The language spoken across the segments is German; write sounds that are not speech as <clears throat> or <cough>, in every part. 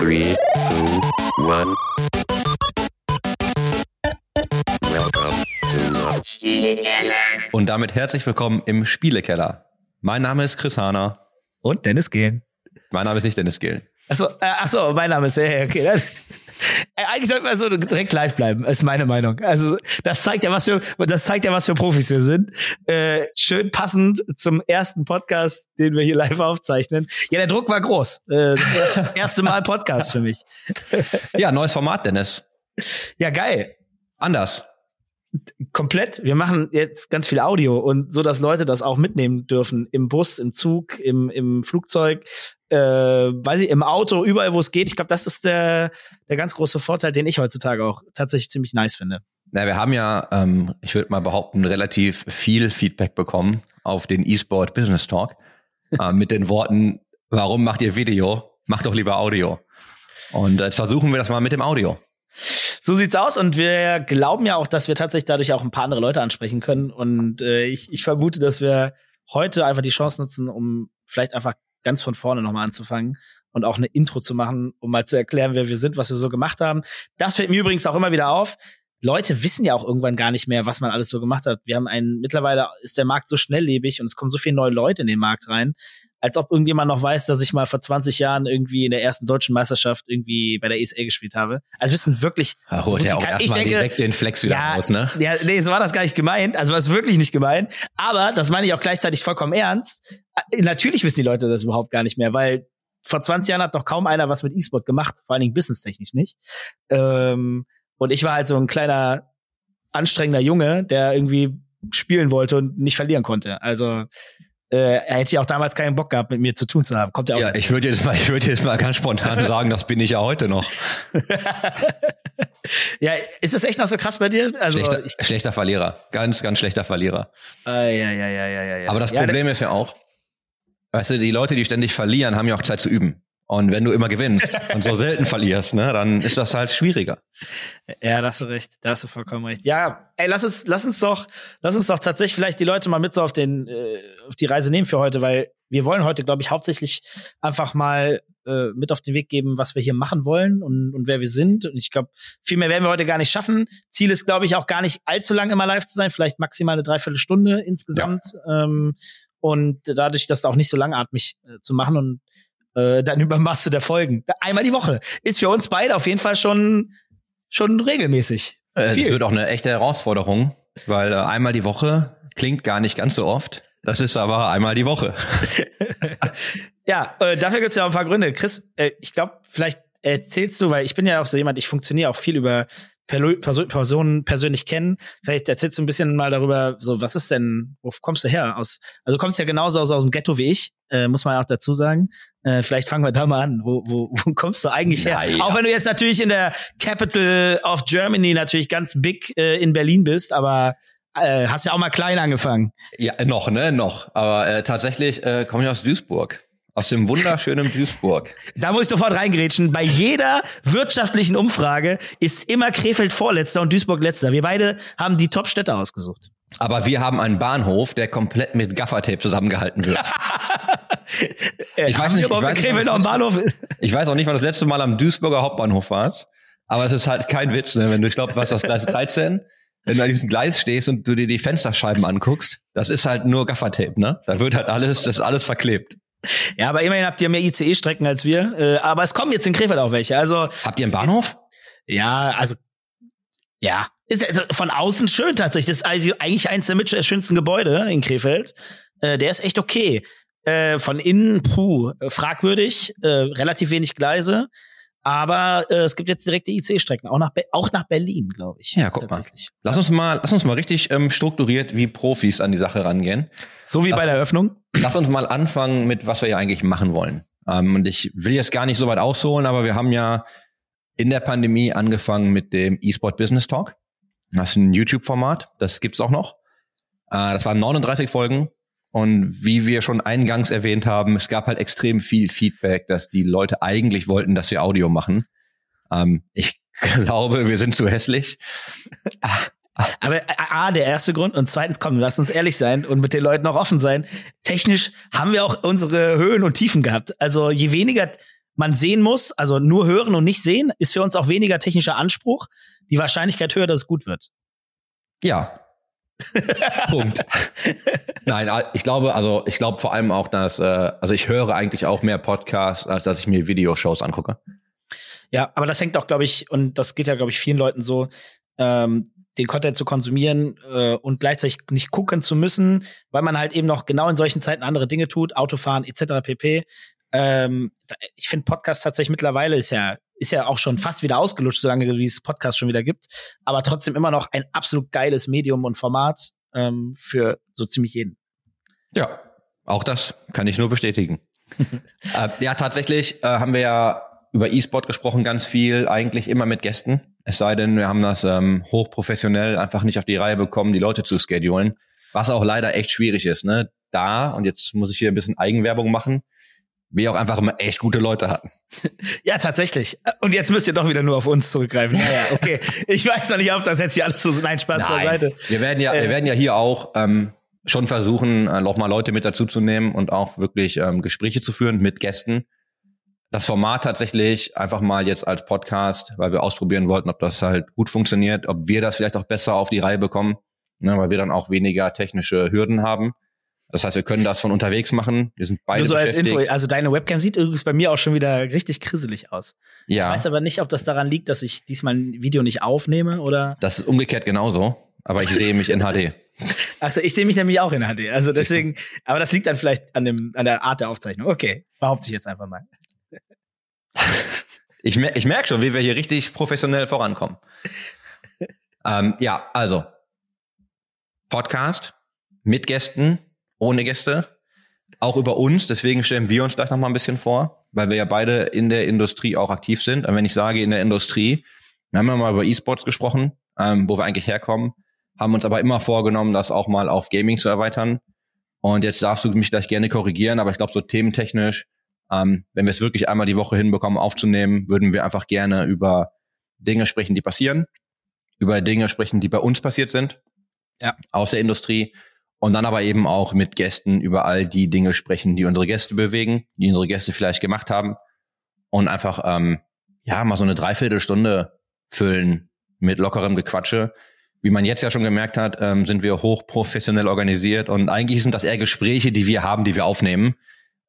Three, two, one. Welcome to the Und damit herzlich willkommen im Spielekeller. Mein Name ist Chris Hahner. Und Dennis Gehlen. Mein Name ist nicht Dennis Gillen. Achso, äh, achso, mein Name ist, ja, okay. Das, äh, eigentlich sollte man so direkt live bleiben, ist meine Meinung. Also, das zeigt ja, was für, das zeigt ja, was für Profis wir sind. Äh, schön passend zum ersten Podcast, den wir hier live aufzeichnen. Ja, der Druck war groß. Äh, das erste, <laughs> erste Mal Podcast für mich. Ja, neues Format, Dennis. Ja, geil. Anders. Komplett. Wir machen jetzt ganz viel Audio und so, dass Leute das auch mitnehmen dürfen. Im Bus, im Zug, im, im Flugzeug, äh, weiß ich, im Auto, überall, wo es geht. Ich glaube, das ist der, der ganz große Vorteil, den ich heutzutage auch tatsächlich ziemlich nice finde. Na, wir haben ja, ähm, ich würde mal behaupten, relativ viel Feedback bekommen auf den eSport Business Talk äh, mit den Worten, warum macht ihr Video? Macht doch lieber Audio. Und jetzt versuchen wir das mal mit dem Audio. So sieht's aus und wir glauben ja auch, dass wir tatsächlich dadurch auch ein paar andere Leute ansprechen können. Und äh, ich, ich vermute, dass wir heute einfach die Chance nutzen, um vielleicht einfach ganz von vorne nochmal anzufangen und auch eine Intro zu machen, um mal zu erklären, wer wir sind, was wir so gemacht haben. Das fällt mir übrigens auch immer wieder auf. Leute wissen ja auch irgendwann gar nicht mehr, was man alles so gemacht hat. Wir haben einen, mittlerweile ist der Markt so schnelllebig und es kommen so viele neue Leute in den Markt rein, als ob irgendjemand noch weiß, dass ich mal vor 20 Jahren irgendwie in der ersten deutschen Meisterschaft irgendwie bei der ESL gespielt habe. Also wissen wirklich. Da so holt gut er auch erstmal direkt den Flex wieder ja, raus, ne? Ja, nee, so war das gar nicht gemeint. Also war es wirklich nicht gemeint. Aber das meine ich auch gleichzeitig vollkommen ernst. Äh, Natürlich wissen die Leute das überhaupt gar nicht mehr, weil vor 20 Jahren hat doch kaum einer was mit E-Sport gemacht, vor allen Dingen businesstechnisch nicht. Ähm, und ich war halt so ein kleiner, anstrengender Junge, der irgendwie spielen wollte und nicht verlieren konnte. Also äh, er hätte ja auch damals keinen Bock gehabt, mit mir zu tun zu haben. Kommt ja auch Ja, dazu. ich würde jetzt mal, ich würde jetzt mal ganz spontan <laughs> sagen, das bin ich ja heute noch. <laughs> ja, ist das echt noch so krass bei dir? Also Schlechter, ich, schlechter Verlierer. Ganz, ganz schlechter Verlierer. äh, ja, ja, ja, ja, ja, ja. Aber das ja, Problem ist ja auch, weißt du, die Leute, die ständig verlieren, haben ja auch Zeit zu üben. Und wenn du immer gewinnst und so selten verlierst, ne, dann ist das halt schwieriger. Ja, da hast du recht. Da hast du vollkommen recht. Ja, ey, lass uns, lass uns doch, lass uns doch tatsächlich vielleicht die Leute mal mit so auf den, äh, auf die Reise nehmen für heute, weil wir wollen heute, glaube ich, hauptsächlich einfach mal äh, mit auf den Weg geben, was wir hier machen wollen und, und wer wir sind. Und ich glaube, viel mehr werden wir heute gar nicht schaffen. Ziel ist, glaube ich, auch gar nicht allzu lang immer live zu sein, vielleicht maximal eine Dreiviertelstunde insgesamt. Ähm, und dadurch, das auch nicht so langatmig äh, zu machen und äh, dann über Masse der Folgen. Einmal die Woche. Ist für uns beide auf jeden Fall schon, schon regelmäßig. Äh. Es wird auch eine echte Herausforderung, weil äh, einmal die Woche klingt gar nicht ganz so oft. Das ist aber einmal die Woche. <laughs> Ja, äh, dafür gibt's ja auch ein paar Gründe. Chris, äh, ich glaube, vielleicht erzählst du, weil ich bin ja auch so jemand, ich funktioniere auch viel über Personen persönlich kennen. Vielleicht erzählst du ein bisschen mal darüber, so was ist denn, wo kommst du her? Aus, also du kommst ja genauso aus, aus dem Ghetto wie ich, äh, muss man ja auch dazu sagen. Äh, vielleicht fangen wir da mal an. Wo, wo, wo kommst du eigentlich her? Naja. Auch wenn du jetzt natürlich in der Capital of Germany natürlich ganz big äh, in Berlin bist, aber äh, hast ja auch mal klein angefangen. Ja, noch, ne, noch. Aber äh, tatsächlich äh, komme ich aus Duisburg. Aus dem wunderschönen Duisburg. Da muss ich sofort reingrätschen. Bei jeder wirtschaftlichen Umfrage ist immer Krefeld Vorletzter und Duisburg Letzter. Wir beide haben die Top-Städte ausgesucht. Aber wir haben einen Bahnhof, der komplett mit Gaffertape zusammengehalten wird. Äh, Ich weiß nicht, ich weiß nicht, Krefeld was- Bahnhof? Ich weiß auch nicht, wann das letzte Mal am Duisburger Hauptbahnhof warst. Aber es ist halt kein Witz, ne? Wenn du, ich glaube, was das Gleis 13, wenn du an diesem Gleis stehst und du dir die Fensterscheiben anguckst, das ist halt nur Gaffertape, ne? Da wird halt alles, das ist alles verklebt. Ja, aber immerhin habt ihr mehr ICE-Strecken als wir. Äh, aber es kommen jetzt in Krefeld auch welche. Also Habt ihr einen Bahnhof? ja, also ja, ist also von außen schön tatsächlich. Das ist also eigentlich eins der mit schönsten Gebäude in Krefeld. Äh, der ist echt okay. Äh, von innen, puh, fragwürdig, äh, relativ wenig Gleise. Aber äh, es gibt jetzt direkte IC-Strecken, auch nach, Be auch nach Berlin, glaube ich. Ja, guck mal. Lass uns mal, lass uns mal richtig ähm, strukturiert wie Profis an die Sache rangehen. So wie bei der Eröffnung. Lass uns mal anfangen mit, was wir ja eigentlich machen wollen. Ähm, und ich will jetzt gar nicht so weit ausholen, aber wir haben ja in der Pandemie angefangen mit dem eSport Business Talk. Das ist ein YouTube-Format, das gibt's auch noch. Äh, das waren 39 Folgen. Und wie wir schon eingangs erwähnt haben, es gab halt extrem viel Feedback, dass die Leute eigentlich wollten, dass wir Audio machen. Ähm, ich <laughs> glaube, wir sind zu hässlich. Aber äh, A, der erste Grund und zweitens, komm, lass uns ehrlich sein und mit den Leuten auch offen sein. Technisch haben wir auch unsere Höhen und Tiefen gehabt. Also je weniger man sehen muss, also nur hören und nicht sehen, ist für uns auch weniger technischer Anspruch. Die Wahrscheinlichkeit höher, dass es gut wird. Ja. Punkt. Nein, ich glaube, also ich glaube vor allem auch, dass, äh, also ich höre eigentlich auch mehr Podcasts, als dass ich mir Videoshows angucke. Ja, aber das hängt auch, glaube ich, und das geht ja, glaube ich, vielen Leuten so, ähm, den Content zu konsumieren äh, und gleichzeitig nicht gucken zu müssen, weil man halt eben noch genau in solchen Zeiten andere Dinge tut, Autofahren etc. pp. Ähm, ich finde Podcast tatsächlich mittlerweile ist ja ist ja auch schon fast wieder ausgelutscht, solange wie es Podcast schon wieder gibt, aber trotzdem immer noch ein absolut geiles Medium und Format ähm, für so ziemlich jeden. Ja, auch das kann ich nur bestätigen. <laughs> äh, ja, tatsächlich äh, haben wir ja über E-Sport gesprochen, ganz viel, eigentlich immer mit Gästen. Es sei denn, wir haben das ähm, hochprofessionell einfach nicht auf die Reihe bekommen, die Leute zu schedulen, was auch leider echt schwierig ist. Ne? Da, und jetzt muss ich hier ein bisschen Eigenwerbung machen, wir auch einfach immer echt gute Leute hatten. <laughs> Ja, tatsächlich. Und jetzt müsst ihr doch wieder nur auf uns zurückgreifen. Naja, okay. Ich weiß noch nicht, ob das jetzt hier alles so nein Spaß Nein. beiseite. Wir werden ja, äh. wir werden ja hier auch ähm, schon versuchen, äh, noch mal Leute mit dazu zu nehmen und auch wirklich ähm, Gespräche zu führen mit Gästen. Das Format tatsächlich einfach mal jetzt als Podcast, weil wir ausprobieren wollten, ob das halt gut funktioniert, ob wir das vielleicht auch besser auf die Reihe bekommen, ne, weil wir dann auch weniger technische Hürden haben. Das heißt, wir können das von unterwegs machen. Wir sind beide Nur so als Info, also deine Webcam sieht übrigens bei mir auch schon wieder richtig krisselig aus. Ja. Ich weiß aber nicht, ob das daran liegt, dass ich diesmal ein Video nicht aufnehme oder. Das ist umgekehrt genauso, aber ich sehe mich in HD. Also <laughs> ich sehe mich nämlich auch in HD. Also deswegen, aber das liegt dann vielleicht an dem, an der Art der Aufzeichnung. Okay, behaupte ich jetzt einfach mal. Ich, mer ich merke schon, wie wir hier richtig professionell vorankommen. ähm, ja, also Podcast mit Gästen, ohne Gäste, auch über uns. Deswegen stellen wir uns gleich noch mal ein bisschen vor, weil wir ja beide in der Industrie auch aktiv sind. Und wenn ich sage in der Industrie, wir haben ja mal über E-Sports gesprochen, ähm, wo wir eigentlich herkommen, haben uns aber immer vorgenommen, das auch mal auf Gaming zu erweitern. Und jetzt darfst du mich gleich gerne korrigieren, aber ich glaube, so thementechnisch, ähm, wenn wir es wirklich einmal die Woche hinbekommen aufzunehmen, würden wir einfach gerne über Dinge sprechen, die passieren, über Dinge sprechen, die bei uns passiert sind, ja. aus der Industrie und dann aber eben auch mit Gästen über all die Dinge sprechen, die unsere Gäste bewegen, die unsere Gäste vielleicht gemacht haben. Und einfach, ähm, ja, mal so eine Dreiviertelstunde füllen mit lockerem Gequatsche. Wie man jetzt ja schon gemerkt hat, ähm, sind wir hochprofessionell organisiert und eigentlich sind das eher Gespräche, die wir haben, die wir aufnehmen.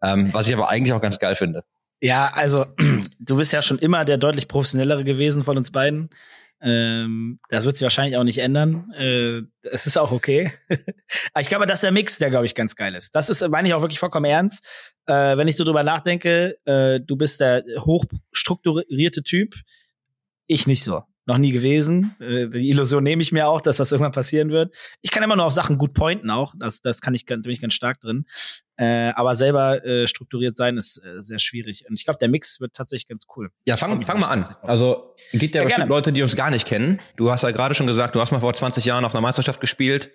Ähm, was ich aber eigentlich auch ganz geil finde. Ja, also <clears throat> du bist ja schon immer der deutlich professionellere gewesen von uns beiden. Ähm, das wird sich wahrscheinlich auch nicht ändern. Äh, es ist auch okay. <laughs> Ich glaube, das ist der Mix, der, glaube ich, ganz geil ist. Das ist, meine ich auch wirklich vollkommen ernst. Äh, wenn ich so drüber nachdenke, äh, du bist der hochstrukturierte Typ. Ich nicht so noch nie gewesen. Äh, die Illusion nehme ich mir auch, dass das irgendwann passieren wird. Ich kann immer nur auf Sachen gut pointen auch. Das, das kann ich, bin ich ganz stark drin. Äh, aber selber äh, strukturiert sein ist äh, sehr schwierig. Und ich glaube, der Mix wird tatsächlich ganz cool. Ja, fang, fang mal an. Also gibt ja, ja bestimmt Leute, die uns gar nicht kennen. Du hast ja gerade schon gesagt, du hast mal vor 20 Jahren auf einer Meisterschaft gespielt.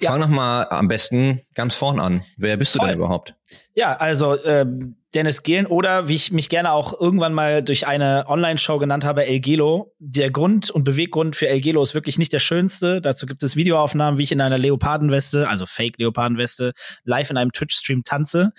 Ja. Fang noch mal am besten ganz vorn an. Wer bist du Voll. denn überhaupt? Ja, also ähm, Dennis Gehlen oder wie ich mich gerne auch irgendwann mal durch eine Online-Show genannt habe, El Gelo. Der Grund und Beweggrund für El Gelo ist wirklich nicht der schönste. Dazu gibt es Videoaufnahmen, wie ich in einer Leopardenweste, also Fake-Leopardenweste, live in einem Twitch-Stream tanze.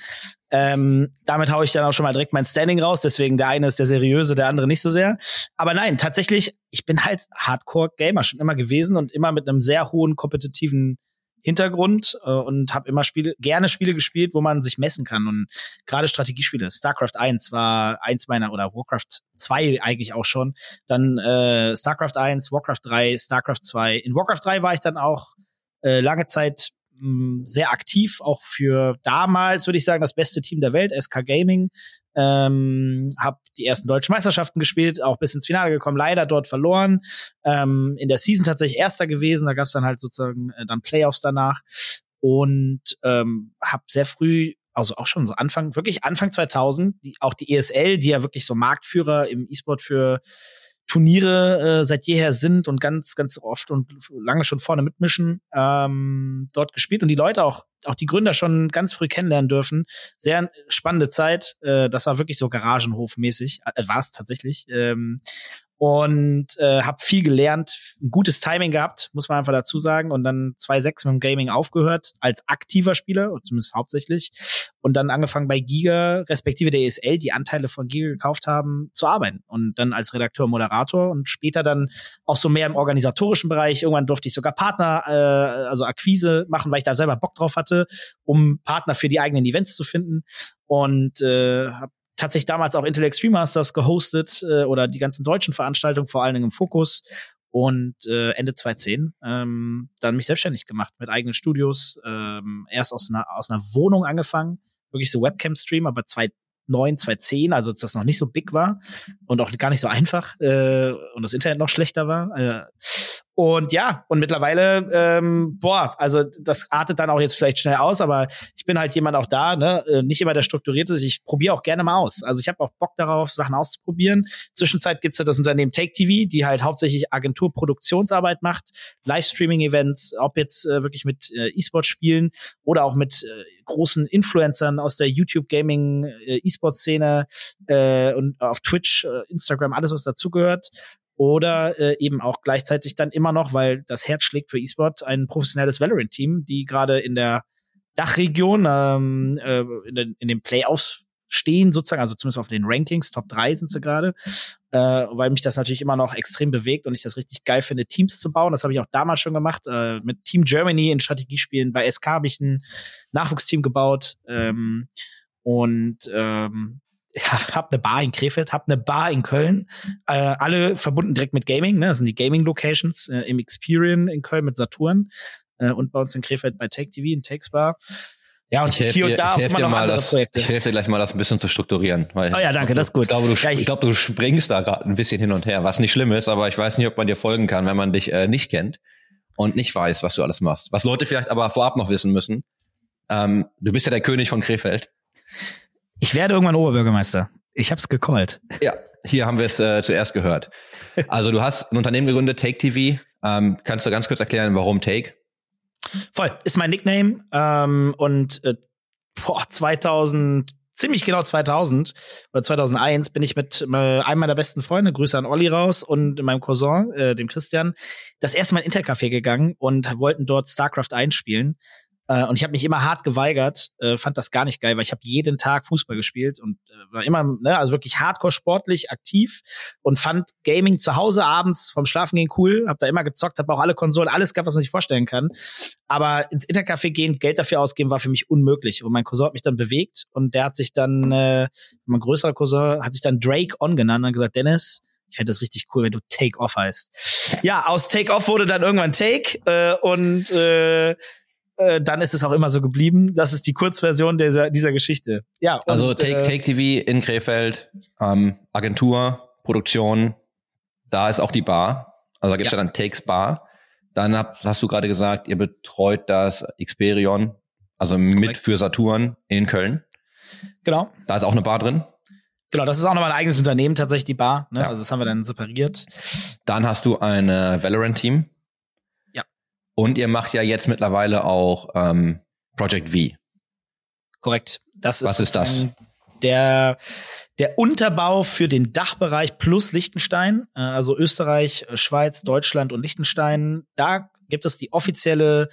Ähm, damit haue ich dann auch schon mal direkt mein Standing raus. Deswegen der eine ist der seriöse, der andere nicht so sehr. Aber nein, tatsächlich, ich bin halt Hardcore-Gamer schon immer gewesen und immer mit einem sehr hohen kompetitiven Hintergrund äh, und habe immer Spiele, gerne Spiele gespielt, wo man sich messen kann. Und gerade Strategiespiele. StarCraft 1 war eins meiner, oder Warcraft 2 eigentlich auch schon. Dann äh, StarCraft 1, Warcraft 3, StarCraft 2. In Warcraft 3 war ich dann auch äh, lange Zeit mh, sehr aktiv, auch für damals, würde ich sagen, das beste Team der Welt, SK Gaming. Ähm, habe die ersten deutschen Meisterschaften gespielt, auch bis ins Finale gekommen, leider dort verloren. Ähm, in der Season tatsächlich Erster gewesen, da gab es dann halt sozusagen äh, dann Playoffs danach und ähm, habe sehr früh also auch schon so Anfang, wirklich Anfang 2000, die, auch die ESL, die ja wirklich so Marktführer im E-Sport für Turniere äh, seit jeher sind und ganz, ganz oft und lange schon vorne mitmischen, ähm, dort gespielt und die Leute auch, auch die Gründer schon ganz früh kennenlernen dürfen. Sehr spannende Zeit. Äh, das war wirklich so Garagenhof-mäßig, äh, war es tatsächlich. Ähm, und äh, habe viel gelernt, ein gutes Timing gehabt, muss man einfach dazu sagen. Und dann 2.6 mit dem Gaming aufgehört als aktiver Spieler, zumindest hauptsächlich. Und dann angefangen bei Giga, respektive der ESL, die Anteile von Giga gekauft haben, zu arbeiten. Und dann als Redakteur, Moderator und später dann auch so mehr im organisatorischen Bereich. Irgendwann durfte ich sogar Partner, äh, also Akquise machen, weil ich da selber Bock drauf hatte, um Partner für die eigenen Events zu finden. Und äh, habe tatsächlich damals auch Intel Extreme Masters gehostet äh, oder die ganzen deutschen Veranstaltungen vor allen Dingen im Fokus und äh, Ende 2010 ähm, dann mich selbstständig gemacht mit eigenen Studios. Ähm, erst aus einer, aus einer Wohnung angefangen, wirklich so Webcam-Stream, aber 2009, 2010, also als das noch nicht so big war und auch gar nicht so einfach äh, und das Internet noch schlechter war. Äh, und ja, und mittlerweile, ähm, boah, also das artet dann auch jetzt vielleicht schnell aus, aber ich bin halt jemand auch da, ne, äh, nicht immer der strukturierte. Ich probiere auch gerne mal aus. Also ich habe auch Bock darauf, Sachen auszuprobieren. Zwischenzeit gibt's ja das Unternehmen Take TV, die halt hauptsächlich Agenturproduktionsarbeit macht, Livestreaming-Events, ob jetzt äh, wirklich mit äh, E-Sport-Spielen oder auch mit äh, großen Influencern aus der YouTube-Gaming, äh, äh, und auf Twitch, äh, Instagram, alles was dazugehört oder äh, eben auch gleichzeitig dann immer noch, weil das Herz schlägt für E-Sport, ein professionelles Valorant-Team, die gerade in der Dachregion ähm, äh, in, den, in den Playoffs stehen sozusagen, also zumindest auf den Rankings, Top 3 sind sie gerade, äh, weil mich das natürlich immer noch extrem bewegt und ich das richtig geil finde, Teams zu bauen. Das habe ich auch damals schon gemacht, äh, mit Team Germany in Strategiespielen. Bei SK habe ich ein Nachwuchsteam gebaut ähm, und ähm, ja, <laughs> hab eine Bar in Krefeld, hab eine Bar in Köln, äh, alle verbunden direkt mit Gaming, ne? Das sind die Gaming-Locations äh, im Experian in Köln mit Saturn äh, und bei uns in Krefeld bei Take TV in Takes Bar. Ja, und ich hier dir, und da ich immer dir mal andere das, Projekte. Ich helfe dir gleich mal, das ein bisschen zu strukturieren. Weil Oh ja, danke, das ist gut. Ich glaube, du, Ja, ich- ich glaube, du springst da gerade ein bisschen hin und her, was nicht schlimm ist, aber ich weiß nicht, ob man dir folgen kann, wenn man dich äh, nicht kennt und nicht weiß, was du alles machst. Was Leute vielleicht aber vorab noch wissen müssen. Ähm, du bist ja der König von Krefeld. Ich werde irgendwann Oberbürgermeister. Ich hab's gecallt. Ja, hier haben wir es äh, zuerst gehört. Also du hast ein Unternehmen gegründet, Take TV. Ähm, kannst du ganz kurz erklären, warum Take? Voll, ist mein Nickname. Ähm, und äh, boah, 2000, ziemlich genau 2000 oder 2001 bin ich mit äh, einem meiner besten Freunde, Grüße an Olli raus und meinem Cousin, äh, dem Christian, das erste Mal in Intercafé gegangen und wollten dort StarCraft einspielen. Äh, und ich habe mich immer hart geweigert, äh, fand das gar nicht geil, weil ich habe jeden Tag Fußball gespielt und äh, war immer, ne, also wirklich hardcore sportlich aktiv und fand Gaming zu Hause abends vom Schlafengehen cool, habe da immer gezockt, habe auch alle Konsolen, alles gehabt, was man sich vorstellen kann. Aber ins Intercafé gehen, Geld dafür ausgeben, war für mich unmöglich. Und mein Cousin hat mich dann bewegt und der hat sich dann, äh, mein größerer Cousin hat sich dann Drake On genannt und gesagt, Dennis, ich fände das richtig cool, wenn du Take Off heißt. Ja, aus Take Off wurde dann irgendwann Take äh, und äh, äh, dann ist es auch immer so geblieben. Das ist die Kurzversion dieser, dieser Geschichte. Ja, und, Also Take, äh, Take TV in Krefeld, ähm, Agentur, Produktion, da ist auch die Bar. Also da gibt's ja. Ja. dann Takes Bar. Dann hab, hast du gerade gesagt, ihr betreut das Xperion, also mit Korrekt. für Saturn in Köln. Genau. Da ist auch eine Bar drin. Genau, das ist auch nochmal ein eigenes Unternehmen, tatsächlich die Bar. Ne? Ja. Also das haben wir dann separiert. Dann hast du ein Valorant-Team. Und ihr macht ja jetzt mittlerweile auch ähm, Project V. Korrekt. Das Was ist das? Der, der Unterbau für den Dachbereich plus Liechtenstein, äh, also Österreich, äh, Schweiz, Deutschland und Liechtenstein. Da gibt es die offizielle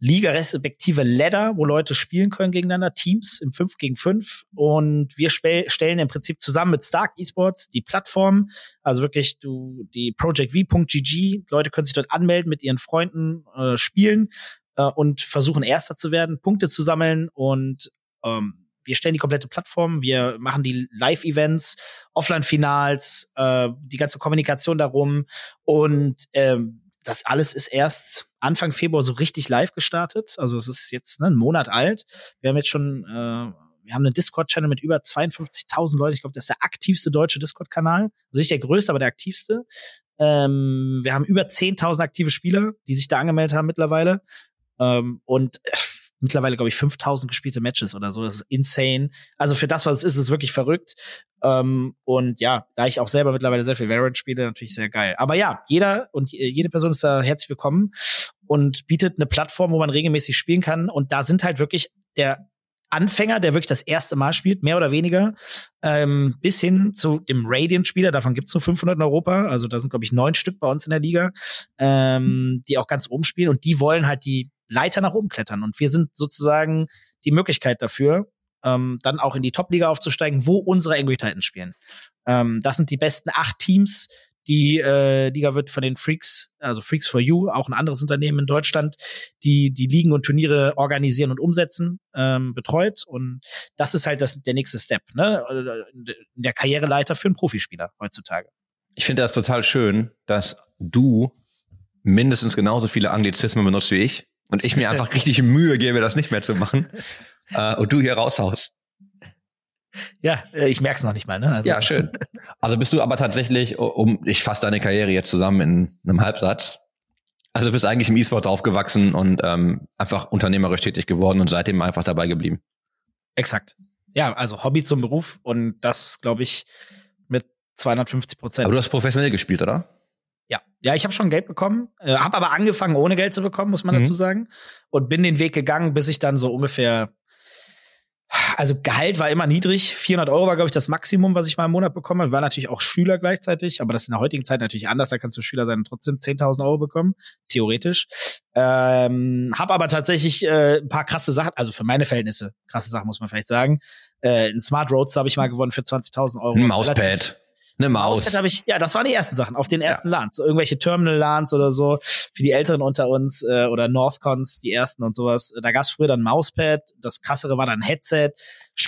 Liga respektive Ladder, wo Leute spielen können gegeneinander, Teams im 5 gegen 5. Und wir stellen im Prinzip zusammen mit Stark Esports die Plattform, also wirklich du die projectv.gg, Leute können sich dort anmelden, mit ihren Freunden äh, spielen äh, und versuchen Erster zu werden, Punkte zu sammeln. Und ähm, wir stellen die komplette Plattform, wir machen die Live-Events, Offline-Finals, äh, die ganze Kommunikation darum. Und ähm, das alles ist erst Anfang Februar so richtig live gestartet. Also es ist jetzt ne, ein Monat alt. Wir haben jetzt schon, äh, wir haben einen Discord-Channel mit über 52.000 Leuten. Ich glaube, das ist der aktivste deutsche Discord-Kanal. Also nicht der größte, aber der aktivste. Ähm, wir haben über 10.000 aktive Spieler, die sich da angemeldet haben mittlerweile. Ähm, und äh, mittlerweile, glaube ich, 5000 gespielte Matches oder so. Das ist insane. Also für das, was es ist, ist es wirklich verrückt. Ähm, und ja, da ich auch selber mittlerweile sehr viel Valorant spiele, natürlich sehr geil. Aber ja, jeder und je- jede Person ist da herzlich willkommen und bietet eine Plattform, wo man regelmäßig spielen kann. Und da sind halt wirklich der Anfänger, der wirklich das erste Mal spielt, mehr oder weniger, ähm, bis hin zu dem Radiant-Spieler, davon gibt's nur 500 in Europa, also da sind, glaube ich, neun Stück bei uns in der Liga, ähm, die auch ganz oben spielen und die wollen halt die Leiter nach oben klettern und wir sind sozusagen die Möglichkeit dafür, ähm, dann auch in die Top-Liga aufzusteigen, wo unsere Angry Titans spielen. Ähm, das sind die besten acht Teams, die äh, Liga wird von den Freaks, also Freaks for You, auch ein anderes Unternehmen in Deutschland, die die Ligen und Turniere organisieren und umsetzen, ähm, betreut. Und das ist halt das, der nächste Step, ne? Der Karriereleiter für einen Profispieler heutzutage. Ich finde das total schön, dass du mindestens genauso viele Anglizismen benutzt wie ich und ich mir einfach richtig Mühe gebe, das nicht mehr zu machen <laughs> äh, und du hier raushaust. Ja, äh, ich merk's noch nicht mal. Ne? Also. Ja, schön. Also bist du aber tatsächlich, um ich fasse deine Karriere jetzt zusammen in einem Halbsatz. Also du bist eigentlich im E-Sport aufgewachsen und ähm, einfach unternehmerisch tätig geworden und seitdem einfach dabei geblieben. Exakt. Ja, also Hobby zum Beruf und das, glaube ich, mit 250 Prozent. Aber du hast professionell gespielt, oder? Ja, ja, ich habe schon Geld bekommen, äh, habe aber angefangen ohne Geld zu bekommen, muss man mhm. dazu sagen, und bin den Weg gegangen, bis ich dann so ungefähr also Gehalt war immer niedrig. 400 Euro war, glaube ich, das Maximum, was ich mal im Monat bekomme. War natürlich auch Schüler gleichzeitig, aber das ist in der heutigen Zeit natürlich anders. Da kannst du Schüler sein und trotzdem 10.000 Euro bekommen, theoretisch. Ähm, hab aber tatsächlich äh, ein paar krasse Sachen, also für meine Verhältnisse, krasse Sachen muss man vielleicht sagen. Äh, ein Smart Roads habe ich mal gewonnen für 20.000 Euro. Ein Mauspad. Eine Maus. Mauspad ich, ja, das waren die ersten Sachen auf den ersten ja. LANs. So irgendwelche Terminal-LANs oder so. Für die Älteren unter uns äh, oder Northcons, die ersten und sowas. Da gab's früher dann Mauspad. Das krassere war dann Headset.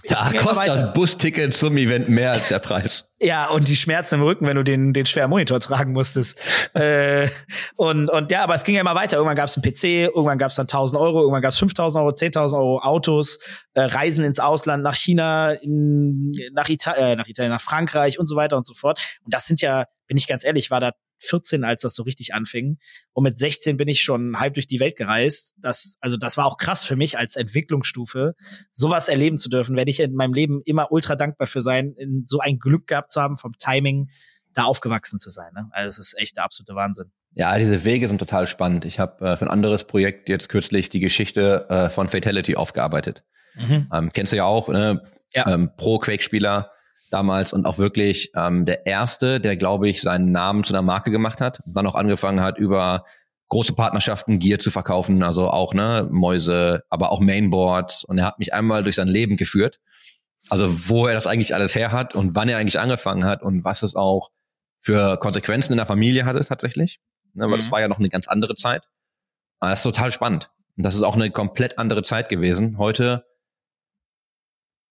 Da kostet das Busticket zum Event mehr als der Preis. <laughs> Ja, und die Schmerzen im Rücken, wenn du den, den schweren Monitor tragen musstest. äh, und, und ja, aber es ging ja immer weiter. Irgendwann gab es einen PC, irgendwann gab es dann 1000 Euro, irgendwann gab es 5000 Euro, 10.000 Euro, Autos, äh, Reisen ins Ausland, nach China, in, nach, Ita äh, nach Italien, nach Frankreich und so weiter und so fort. Und das sind ja, bin ich ganz ehrlich, war da 14, als das so richtig anfing. Und mit 16 bin ich schon halb durch die Welt gereist. Das, also das war auch krass für mich als Entwicklungsstufe, sowas erleben zu dürfen. Werde ich in meinem Leben immer ultra dankbar für sein, in so ein Glück gehabt zu haben, vom Timing da aufgewachsen zu sein. Ne? Also es ist echt der absolute Wahnsinn. Ja, diese Wege sind total spannend. Ich habe äh, für ein anderes Projekt jetzt kürzlich die Geschichte äh, von Fatality aufgearbeitet. Mhm. Ähm, kennst du ja auch, ne? Ja. Ähm, Pro-Quake-Spieler damals und auch wirklich ähm, der erste, der, glaube ich, seinen Namen zu einer Marke gemacht hat, dann auch angefangen hat, über große Partnerschaften Gear zu verkaufen, also auch ne Mäuse, aber auch Mainboards. Und er hat mich einmal durch sein Leben geführt. Also wo er das eigentlich alles her hat und wann er eigentlich angefangen hat und was es auch für Konsequenzen in der Familie hatte tatsächlich. Ne, weil mhm. das war ja noch eine ganz andere Zeit. Aber das ist total spannend. Und das ist auch eine komplett andere Zeit gewesen. Heute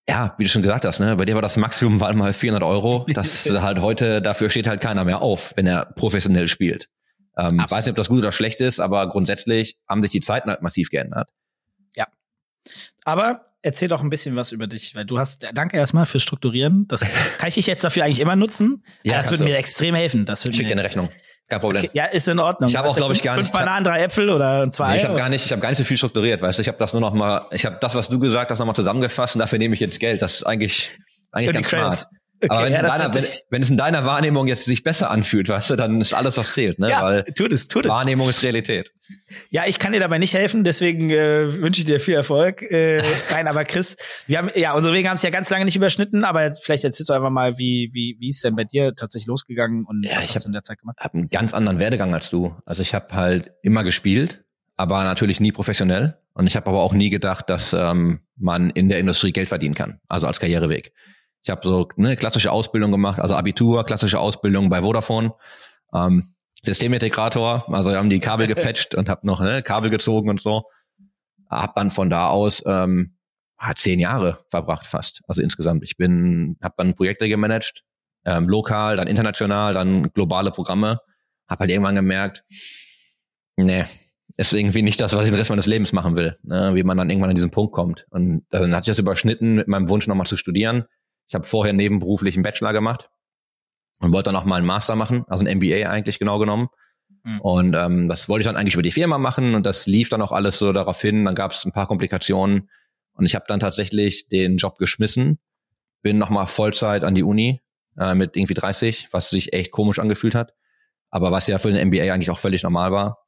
ja, wie du schon gesagt hast, ne, bei dir war das Maximum war mal 400 Euro. <laughs> Das halt heute, dafür steht halt keiner mehr auf, wenn er professionell spielt. Ähm, weiß nicht, ob das gut oder schlecht ist, aber grundsätzlich haben sich die Zeiten halt massiv geändert. Ja. Aber erzähl doch ein bisschen was über dich, weil du hast, danke erstmal fürs Strukturieren. Das <laughs> kann ich dich jetzt dafür eigentlich immer nutzen. Ja, das würde mir extrem helfen. Das würde Schick dir eine Rechnung. Kein Problem. Okay, ja, ist in Ordnung. Ich habe auch, glaube ich, gar fünf nicht. Fünf Bananen, drei Äpfel oder zwei. Nee, ich habe gar nicht, ich habe gar nicht so viel strukturiert, weißt du. Ich habe das nur noch mal, ich habe das, was du gesagt hast, noch mal zusammengefasst und dafür nehme ich jetzt Geld. Das ist eigentlich, eigentlich ganz smart. Okay, Aber wenn, ja, deiner, wenn, wenn, es in deiner Wahrnehmung jetzt sich besser anfühlt, weißt du, dann ist alles, was zählt, ne? Ja, Weil tut es, tut es. Wahrnehmung ist Realität. Ja, ich kann dir dabei nicht helfen, deswegen äh, wünsche ich dir viel Erfolg. Äh, <laughs> nein, aber Chris, wir haben, ja, unsere Wege haben es ja ganz lange nicht überschnitten, aber vielleicht erzählst du einfach mal, wie, wie, wie ist denn bei dir tatsächlich losgegangen und ja, was hast hab, du in der Zeit gemacht? Ich habe einen ganz anderen Werdegang als du. Also ich habe halt immer gespielt, aber natürlich nie professionell. Und ich habe aber auch nie gedacht, dass ähm, man in der Industrie Geld verdienen kann, also als Karriereweg. Ich habe so eine klassische Ausbildung gemacht, also Abitur, klassische Ausbildung bei Vodafone. Ähm, Systemintegrator, also wir haben die Kabel <laughs> gepatcht und habe noch ne, Kabel gezogen und so. Hab dann von da aus ähm, zehn Jahre verbracht fast, also insgesamt. Ich bin, habe dann Projekte gemanagt, ähm, lokal, dann international, dann globale Programme. Hab halt irgendwann gemerkt, nee, ist irgendwie nicht das, was ich den Rest meines Lebens machen will, ne, wie man dann irgendwann an diesen Punkt kommt. Und dann hat sich das überschnitten mit meinem Wunsch nochmal zu studieren ich habe vorher nebenberuflich einen Bachelor gemacht und wollte dann auch mal einen Master machen, also ein MBA eigentlich genau genommen. Mhm. Und ähm, das wollte ich dann eigentlich über die Firma machen und das lief dann auch alles so darauf hin. Dann gab es ein paar Komplikationen und ich habe dann tatsächlich den Job geschmissen, bin nochmal Vollzeit an die Uni äh, mit irgendwie 30, was sich echt komisch angefühlt hat, aber was ja für den MBA eigentlich auch völlig normal war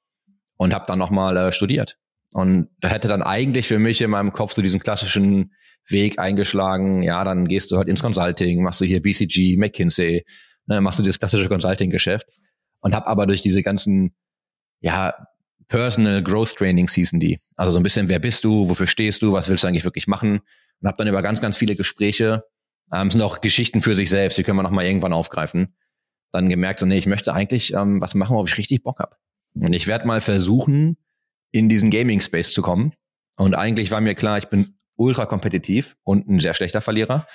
und habe dann nochmal äh, studiert Und da hätte dann eigentlich für mich in meinem Kopf so diesen klassischen Weg eingeschlagen, ja, dann gehst du halt ins Consulting, machst du hier BCG, McKinsey, ne, machst du das klassische Consulting-Geschäft und habe aber durch diese ganzen, ja, Personal Growth Trainings hießen die. Also so ein bisschen, wer bist du, wofür stehst du, was willst du eigentlich wirklich machen? Und habe dann über ganz, ganz viele Gespräche, ähm, sind auch Geschichten für sich selbst, die können wir noch mal irgendwann aufgreifen, dann gemerkt, so nee, ich möchte eigentlich ähm, was machen, worauf ich richtig Bock hab. Und ich werde mal versuchen, in diesen Gaming-Space zu kommen. Und eigentlich war mir klar, ich bin ultra kompetitiv und ein sehr schlechter Verlierer.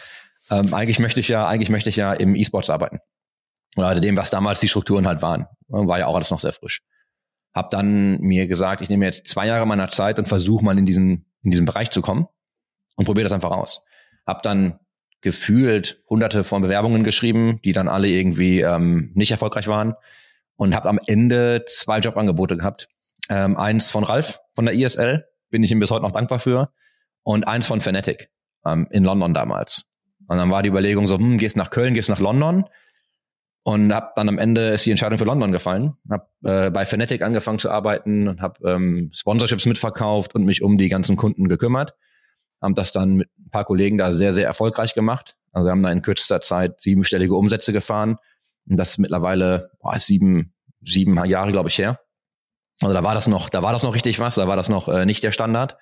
Ähm, eigentlich möchte ich ja, eigentlich möchte ich ja im E-Sports arbeiten. Oder dem, was damals die Strukturen halt waren. War ja auch alles noch sehr frisch. Hab dann mir gesagt, ich nehme jetzt zwei Jahre meiner Zeit und versuche mal in diesen, in diesen Bereich zu kommen und probiere das einfach aus. Hab dann gefühlt hunderte von Bewerbungen geschrieben, die dann alle irgendwie ähm, nicht erfolgreich waren und habe am Ende zwei Jobangebote gehabt. Ähm, eins von Ralf von der ISL, bin ich ihm bis heute noch dankbar für, und eins von Fnatic ähm, in London damals. Und dann war die Überlegung so, hm, gehst nach Köln, gehst nach London und hab dann am Ende ist die Entscheidung für London gefallen. Hab äh, bei Fnatic angefangen zu arbeiten und hab ähm, Sponsorships mitverkauft und mich um die ganzen Kunden gekümmert. Haben das dann mit ein paar Kollegen da sehr, sehr erfolgreich gemacht. Also wir haben da in kürzester Zeit siebenstellige Umsätze gefahren. Und das ist mittlerweile boah, sieben, sieben Jahre, glaube ich, her. Also da war das noch, da war das noch richtig was, da war das noch äh, nicht der Standard.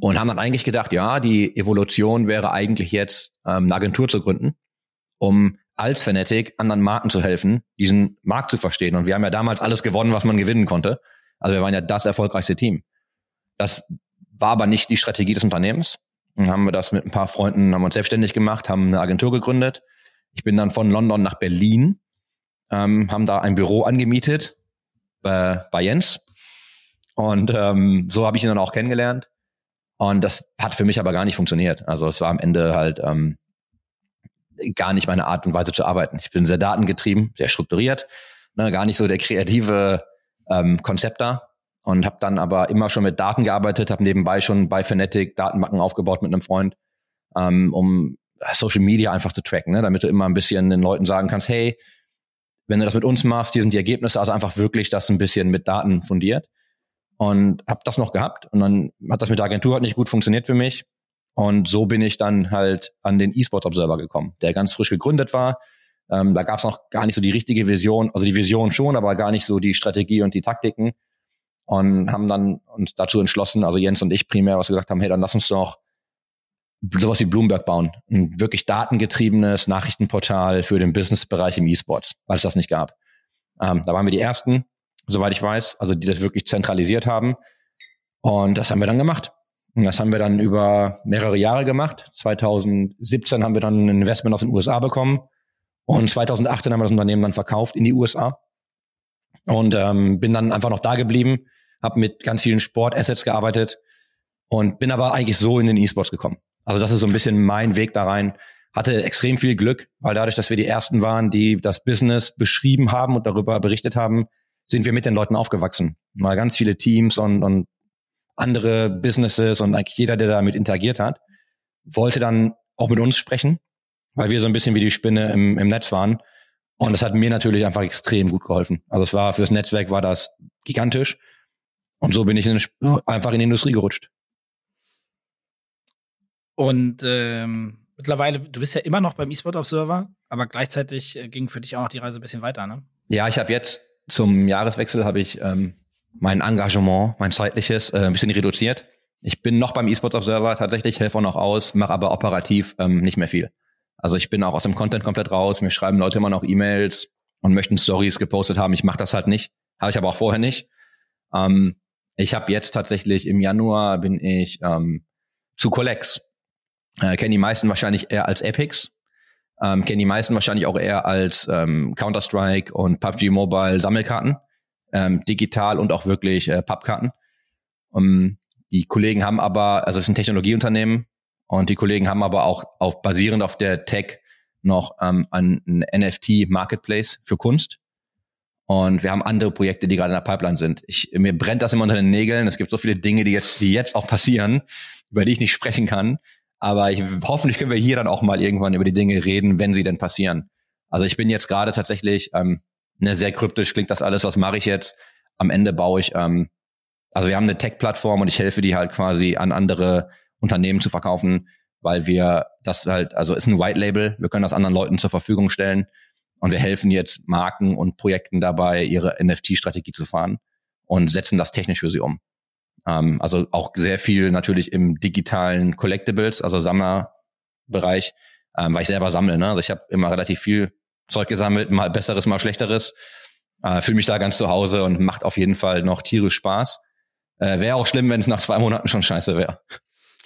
Und haben dann eigentlich gedacht, ja, die Evolution wäre eigentlich jetzt, ähm, eine Agentur zu gründen, um als Fanatic anderen Marken zu helfen, diesen Markt zu verstehen. Und wir haben ja damals alles gewonnen, was man gewinnen konnte. Also wir waren ja das erfolgreichste Team. Das war aber nicht die Strategie des Unternehmens. Dann haben wir das mit ein paar Freunden, haben uns selbstständig gemacht, haben eine Agentur gegründet. Ich bin dann von London nach Berlin, ähm, haben da ein Büro angemietet äh, bei Jens. Und ähm, so habe ich ihn dann auch kennengelernt. Und das hat für mich aber gar nicht funktioniert. Also es war am Ende halt ähm, gar nicht meine Art und Weise zu arbeiten. Ich bin sehr datengetrieben, sehr strukturiert, ne, gar nicht so der kreative ähm, Konzepter und habe dann aber immer schon mit Daten gearbeitet, habe nebenbei schon bei Fnatic Datenbanken aufgebaut mit einem Freund, ähm, um Social Media einfach zu tracken, ne, damit du immer ein bisschen den Leuten sagen kannst, hey, wenn du das mit uns machst, hier sind die Ergebnisse, also einfach wirklich das ein bisschen mit Daten fundiert und habe das noch gehabt und dann hat das mit der Agentur halt nicht gut funktioniert für mich und so bin ich dann halt an den eSports Observer gekommen, der ganz frisch gegründet war. Ähm, da gab es noch gar nicht so die richtige Vision, also die Vision schon, aber gar nicht so die Strategie und die Taktiken. Und haben dann uns dazu entschlossen, also Jens und ich primär, was gesagt haben, hey, dann lass uns doch sowas wie Bloomberg bauen. Ein wirklich datengetriebenes Nachrichtenportal für den Businessbereich im E-Sports, weil es das nicht gab. Ähm, da waren wir die Ersten, soweit ich weiß, also die das wirklich zentralisiert haben. Und das haben wir dann gemacht. Und das haben wir dann über mehrere Jahre gemacht. 2017 haben wir dann ein Investment aus den USA bekommen. Und 2018 haben wir das Unternehmen dann verkauft in die USA. Und ähm, bin dann einfach noch da geblieben, habe mit ganz vielen Sportassets gearbeitet und bin aber eigentlich so in den E-Sports gekommen. Also das ist so ein bisschen mein Weg da rein. Hatte extrem viel Glück, weil dadurch, dass wir die ersten waren, die das Business beschrieben haben und darüber berichtet haben, sind wir mit den Leuten aufgewachsen. Mal ganz viele Teams und, und andere Businesses und eigentlich jeder, der damit interagiert hat, wollte dann auch mit uns sprechen, weil wir so ein bisschen wie die Spinne im, im Netz waren. Und das hat mir natürlich einfach extrem gut geholfen. Also es war fürs Netzwerk war das gigantisch. Und so bin ich in, einfach in die Industrie gerutscht. Und ähm, mittlerweile, du bist ja immer noch beim eSport Observer, aber gleichzeitig äh, ging für dich auch noch die Reise ein bisschen weiter, ne? Ja, ich habe jetzt zum Jahreswechsel habe ich ähm, mein Engagement, mein zeitliches, äh, ein bisschen reduziert. Ich bin noch beim eSports Observer tatsächlich, helfe auch noch aus, mache aber operativ ähm, nicht mehr viel. Also ich bin auch aus dem Content komplett raus. Mir schreiben Leute immer noch E-Mails und möchten Stories gepostet haben. Ich mache das halt nicht. Habe ich aber auch vorher nicht. Ähm, ich habe jetzt tatsächlich im Januar bin ich ähm, zu Collex. Äh, kennen die meisten wahrscheinlich eher als Epics. Ähm, kennen die meisten wahrscheinlich auch eher als ähm, Counter-Strike und PUBG Mobile Sammelkarten ähm, digital und auch wirklich äh, Pappkarten. Um, ähm, die Kollegen haben aber, also es ist ein Technologieunternehmen und die Kollegen haben aber auch auf basierend auf der Tech noch ähm, ein, ein NFT Marketplace für Kunst. Und wir haben andere Projekte, die gerade in der Pipeline sind. Ich, mir brennt das immer unter den Nägeln. Es gibt so viele Dinge, die jetzt, die jetzt auch passieren, über die ich nicht sprechen kann. Aber ich, hoffentlich können wir hier dann auch mal irgendwann über die Dinge reden, wenn sie denn passieren. Also ich bin jetzt gerade tatsächlich ähm, ne, sehr kryptisch klingt das alles, was mache ich jetzt? Am Ende baue ich ähm, also wir haben eine Tech-Plattform und ich helfe die halt quasi an andere Unternehmen zu verkaufen, weil wir das halt, also ist ein White Label, wir können das anderen Leuten zur Verfügung stellen und wir helfen jetzt Marken und Projekten dabei, ihre NFT-Strategie zu fahren und setzen das technisch für sie um. Ähm, also auch sehr viel natürlich im digitalen Collectibles, also Sammlerbereich, ähm, weil ich selber sammle. Ne? Also ich habe immer relativ viel Zeug gesammelt, mal besseres, mal schlechteres. Äh, Fühle mich da ganz zu Hause und macht auf jeden Fall noch tierisch Spaß. Äh, wäre auch schlimm, wenn es nach zwei Monaten schon scheiße wäre.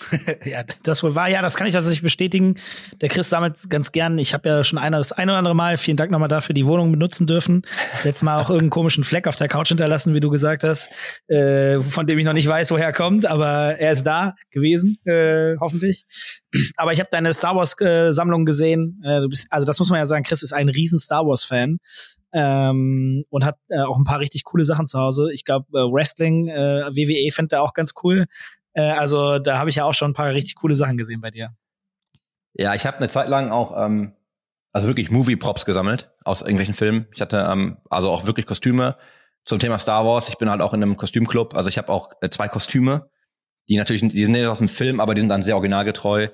<laughs> ja, das wohl war. Ja, das kann ich tatsächlich bestätigen. Der Chris sammelt ganz gern. Ich habe ja schon einer das ein oder andere Mal, vielen Dank nochmal dafür, die Wohnung benutzen dürfen. Letztes Mal auch irgendeinen komischen Fleck auf der Couch hinterlassen, wie du gesagt hast, äh, von dem ich noch nicht weiß, woher er kommt, aber er ist da gewesen, äh, hoffentlich. Aber ich habe deine Star Wars äh, gesehen. Äh, bist, also das muss man ja sagen, Chris ist ein riesen Star Wars Fan. Ähm, und hat äh, auch ein paar richtig coole Sachen zu Hause. Ich glaube, äh, Wrestling, äh, WWE fände er auch ganz cool. Äh, also da habe ich ja auch schon ein paar richtig coole Sachen gesehen bei dir. Ja, ich habe eine Zeit lang auch ähm, also wirklich Movie-Props gesammelt aus irgendwelchen Filmen. Ich hatte ähm, also auch wirklich Kostüme zum Thema Star Wars. Ich bin halt auch in einem Kostümclub. Also ich habe auch äh, zwei Kostüme, die natürlich, die sind nicht aus dem Film, aber die sind dann sehr originalgetreu.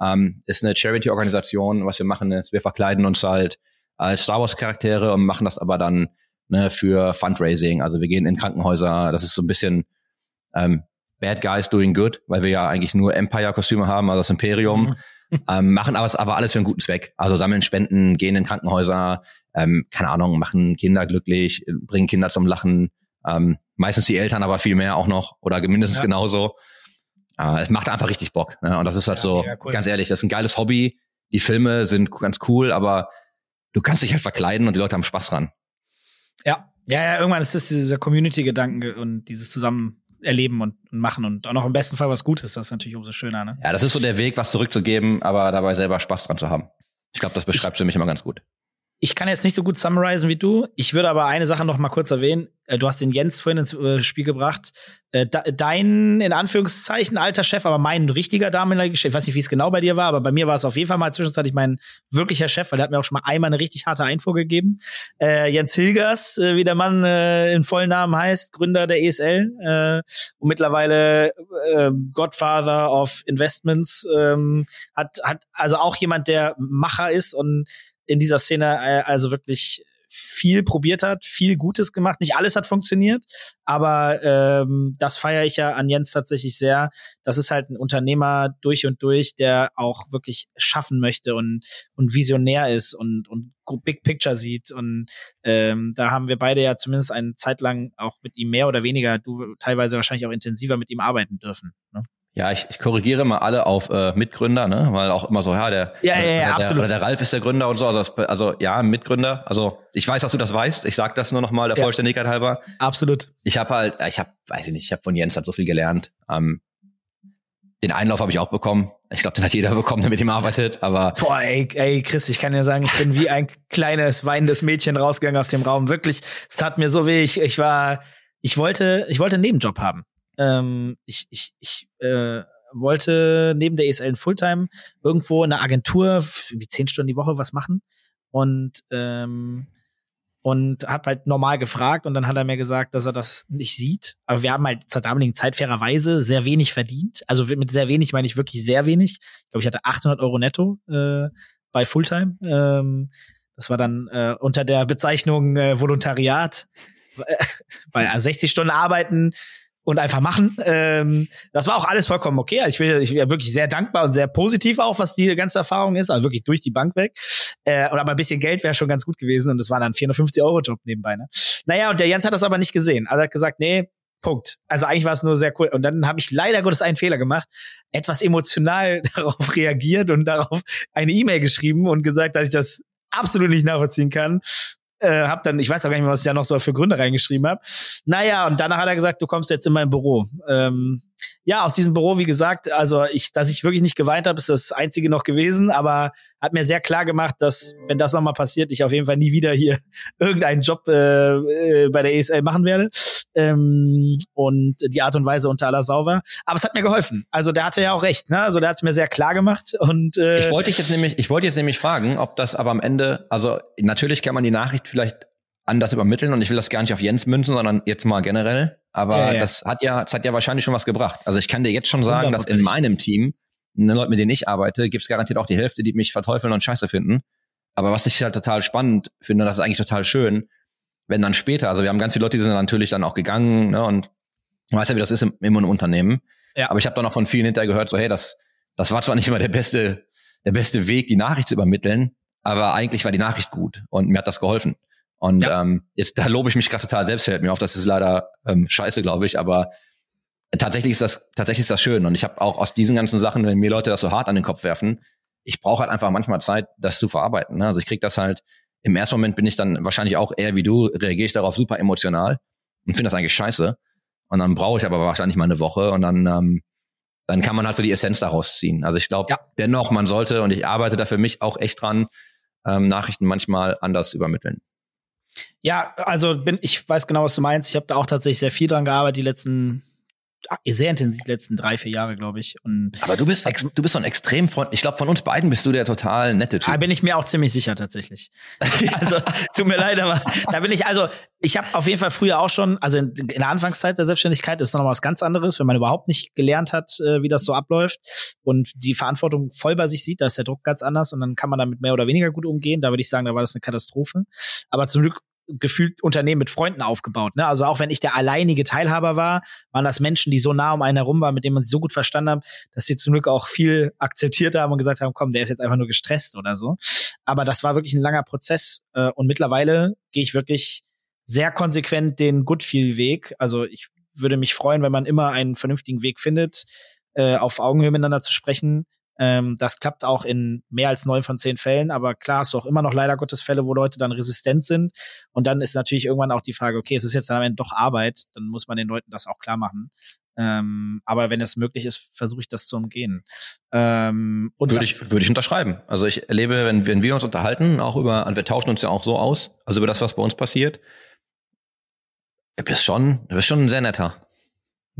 Ähm, ist eine Charity-Organisation. Was wir machen ist, wir verkleiden uns halt als Star Wars-Charaktere und machen das aber dann ne, für Fundraising. Also wir gehen in Krankenhäuser. Das ist so ein bisschen ähm, Bad Guys Doing Good, weil wir ja eigentlich nur Empire-Kostüme haben, also das Imperium. Mhm. <laughs> ähm, machen aber, aber alles für einen guten Zweck. Also sammeln Spenden, gehen in Krankenhäuser, ähm, keine Ahnung, machen Kinder glücklich, bringen Kinder zum Lachen. Ähm, meistens die Eltern, aber viel mehr auch noch oder mindestens ja. genauso. Äh, es macht einfach richtig Bock. Ne? Und das ist halt ja, so, cool. ganz ehrlich, das ist ein geiles Hobby. Die Filme sind ganz cool, aber du kannst dich halt verkleiden und die Leute haben Spaß dran. Ja, ja, ja, irgendwann ist es dieser Community-Gedanken und dieses Zusammen erleben und, machen und auch noch im besten Fall was Gutes, das ist natürlich umso schöner. Ne? Ja, das ist so der Weg, was zurückzugeben, aber dabei selber Spaß dran zu haben. Ich glaube, das beschreibt für mich immer ganz gut ich kann jetzt nicht so gut summarizen wie du. Ich würde aber eine Sache noch mal kurz erwähnen. Äh, du hast den Jens vorhin ins äh, Spiel gebracht. Äh, dein, in Anführungszeichen, alter Chef, aber mein richtiger damaliger Chef, ich weiß nicht, wie es genau bei dir war, aber bei mir war es auf jeden Fall mal zwischenzeitlich mein wirklicher Chef, weil der hat mir auch schon mal einmal eine richtig harte Einfuhr gegeben. Jens Hilgers, wie der Mann in vollen Namen heißt, Gründer der ESL und mittlerweile Godfather of Investments, ähm, hat, hat also auch jemand, der Macher ist und in dieser Szene äh, also wirklich viel probiert hat, viel Gutes gemacht. Nicht alles hat funktioniert, aber ähm, das feiere ich ja an Jens tatsächlich sehr. Das ist halt ein Unternehmer durch und durch, der auch wirklich schaffen möchte und, und visionär ist und, und Big Picture sieht. Und ähm, da haben wir beide ja zumindest eine Zeit lang auch mit ihm mehr oder weniger, du teilweise wahrscheinlich auch intensiver mit ihm arbeiten dürfen. Ne? Ja, ich, ich korrigiere mal alle auf äh, Mitgründer, ne? Weil auch immer so, ja, der, ja, ja, ja, der, absolut. Oder der Ralf ist der Gründer und so. Also, das, also ja, Mitgründer. Also ich weiß, dass du das weißt. Ich sag das nur noch mal der ja. Vollständigkeit halber. Absolut. Ich habe halt, ich habe, weiß ich nicht, ich habe von Jens halt so viel gelernt. Ähm, den Einlauf habe ich auch bekommen. Ich glaube, den hat jeder bekommen, der mit ihm arbeitet. Aber boah, ey, ey, Chris, ich kann ja sagen, ich bin wie ein kleines weinendes Mädchen rausgegangen aus dem Raum. Wirklich, es tat mir so weh. Ich, ich war, ich wollte, ich wollte einen Nebenjob haben. Ähm, ich, ich, ich äh, wollte neben der ESL in Fulltime irgendwo in einer Agentur wie zehn Stunden die Woche was machen und ähm, und hab halt normal gefragt und dann hat er mir gesagt, dass er das nicht sieht. Aber wir haben halt zur damaligen Zeit fairerweise sehr wenig verdient. Also mit sehr wenig meine ich wirklich sehr wenig. Ich glaube, ich hatte 800 Euro netto äh, bei Fulltime. Ähm, das war dann äh, unter der Bezeichnung äh, Volontariat. <laughs> 60 also Stunden arbeiten, und einfach machen. Ähm, das war auch alles vollkommen okay. Ich bin, ich bin wirklich sehr dankbar und sehr positiv auch, was die ganze Erfahrung ist. Also wirklich durch die Bank weg. Äh, und aber ein bisschen Geld wäre schon ganz gut gewesen. Und das war dann 450 Euro Job nebenbei. Ne? Naja, und der Jens hat das aber nicht gesehen. Also er hat gesagt, nee, Punkt. Also eigentlich war es nur sehr cool. Und dann habe ich leider Gottes einen Fehler gemacht, etwas emotional <laughs> darauf reagiert und darauf eine E-Mail geschrieben und gesagt, dass ich das absolut nicht nachvollziehen kann äh, hab dann, ich weiß auch gar nicht mehr, was ich da noch so für Gründe reingeschrieben habe. Naja, und danach hat er gesagt, du kommst jetzt in mein Büro. Ähm, ja, aus diesem Büro, wie gesagt, also ich, dass ich wirklich nicht geweint habe, ist das einzige noch gewesen, aber hat mir sehr klar gemacht, dass, wenn das nochmal passiert, ich auf jeden Fall nie wieder hier <laughs> irgendeinen Job äh, äh, bei der ESL machen werde. Ähm, und die Art und Weise unter aller Sau war. Aber es hat mir geholfen. Also der hatte ja auch recht, ne? Also der hat es mir sehr klar gemacht. Und äh, ich wollte jetzt nämlich, ich wollte jetzt nämlich fragen, ob das aber am Ende, also natürlich kann man die Nachricht vielleicht anders übermitteln und ich will das gar nicht auf Jens münzen, sondern jetzt mal generell. Aber Ja, ja. das hat ja, das hat ja wahrscheinlich schon was gebracht. Also ich kann dir jetzt schon sagen, dass in meinem Team, den Leuten, mit denen ich arbeite, gibt's garantiert auch die Hälfte, die mich verteufeln und scheiße finden. Aber was ich halt total spannend finde, das ist eigentlich total schön, wenn dann später, also wir haben ganz viele Leute, die sind natürlich dann auch gegangen, ne, und du weißt ja, wie das ist im, im Unternehmen. Ja. Aber ich habe dann auch von vielen hinterher gehört, so, hey, das, das war zwar nicht immer der beste, der beste Weg, die Nachricht zu übermitteln, aber eigentlich war die Nachricht gut und mir hat das geholfen. Und Ja. ähm, jetzt da lobe ich mich gerade total selbst, fällt mir auf, das ist leider ähm, scheiße, glaube ich, aber tatsächlich ist das tatsächlich ist das schön und ich habe auch aus diesen ganzen Sachen, wenn mir Leute das so hart an den Kopf werfen, ich brauche halt einfach manchmal Zeit, das zu verarbeiten. Ne? Also ich krieg das halt im ersten Moment bin ich dann wahrscheinlich auch eher wie du, reagiere ich darauf super emotional und finde das eigentlich scheiße. Und dann brauche ich aber wahrscheinlich mal eine Woche und dann ähm, dann kann man halt so die Essenz daraus ziehen. Also ich glaube Ja. dennoch, man sollte und ich arbeite da für mich auch echt dran, ähm, Nachrichten manchmal anders übermitteln. Ja, also bin, ich weiß genau, was du meinst. Ich habe da auch tatsächlich sehr viel dran gearbeitet, die letzten, sehr intensiv, die letzten drei, vier Jahre, glaube ich. Und Aber du bist ex, du bist so ein extrem von, ich glaube von uns beiden bist du der total nette da Typ. bin ich mir auch ziemlich sicher tatsächlich. <laughs> <laughs> also, tut mir leid, aber da bin ich, also, ich habe auf jeden Fall früher auch schon, also in, in der Anfangszeit der Selbstständigkeit ist noch mal was ganz anderes, wenn man überhaupt nicht gelernt hat, äh, wie das so abläuft und die Verantwortung voll bei sich sieht, da ist der Druck ganz anders und dann kann man damit mehr oder weniger gut umgehen. Da würde ich sagen, da war das eine Katastrophe. Aber zum Glück gefühlt Unternehmen mit Freunden aufgebaut. Ne? Also auch wenn ich der alleinige Teilhaber war, waren das Menschen, die so nah um einen herum waren, mit denen man sich so gut verstanden hat, dass sie zum Glück auch viel akzeptiert haben und gesagt haben, komm, der ist jetzt einfach nur gestresst oder so. Aber das war wirklich ein langer Prozess äh, und mittlerweile gehe ich wirklich sehr konsequent den Goodfeel-Weg. Also ich würde mich freuen, wenn man immer einen vernünftigen Weg findet, äh, auf Augenhöhe miteinander zu sprechen. Ähm, das klappt auch in mehr als neun von zehn Fällen, aber klar hast du auch immer noch leider Gottes Fälle, wo Leute dann resistent sind. Und dann ist natürlich irgendwann auch die Frage, okay, es ist jetzt dann am Ende doch Arbeit, dann muss man den Leuten das auch klar machen. Ähm, aber wenn es möglich ist, versuche ich das zu umgehen. Ähm, und Würde ich, würde ich unterschreiben. Also ich erlebe, wenn, wenn wir uns unterhalten, auch über, und wir tauschen uns ja auch so aus, also über das, was bei uns passiert, du bist schon, du bist schon ein sehr netter.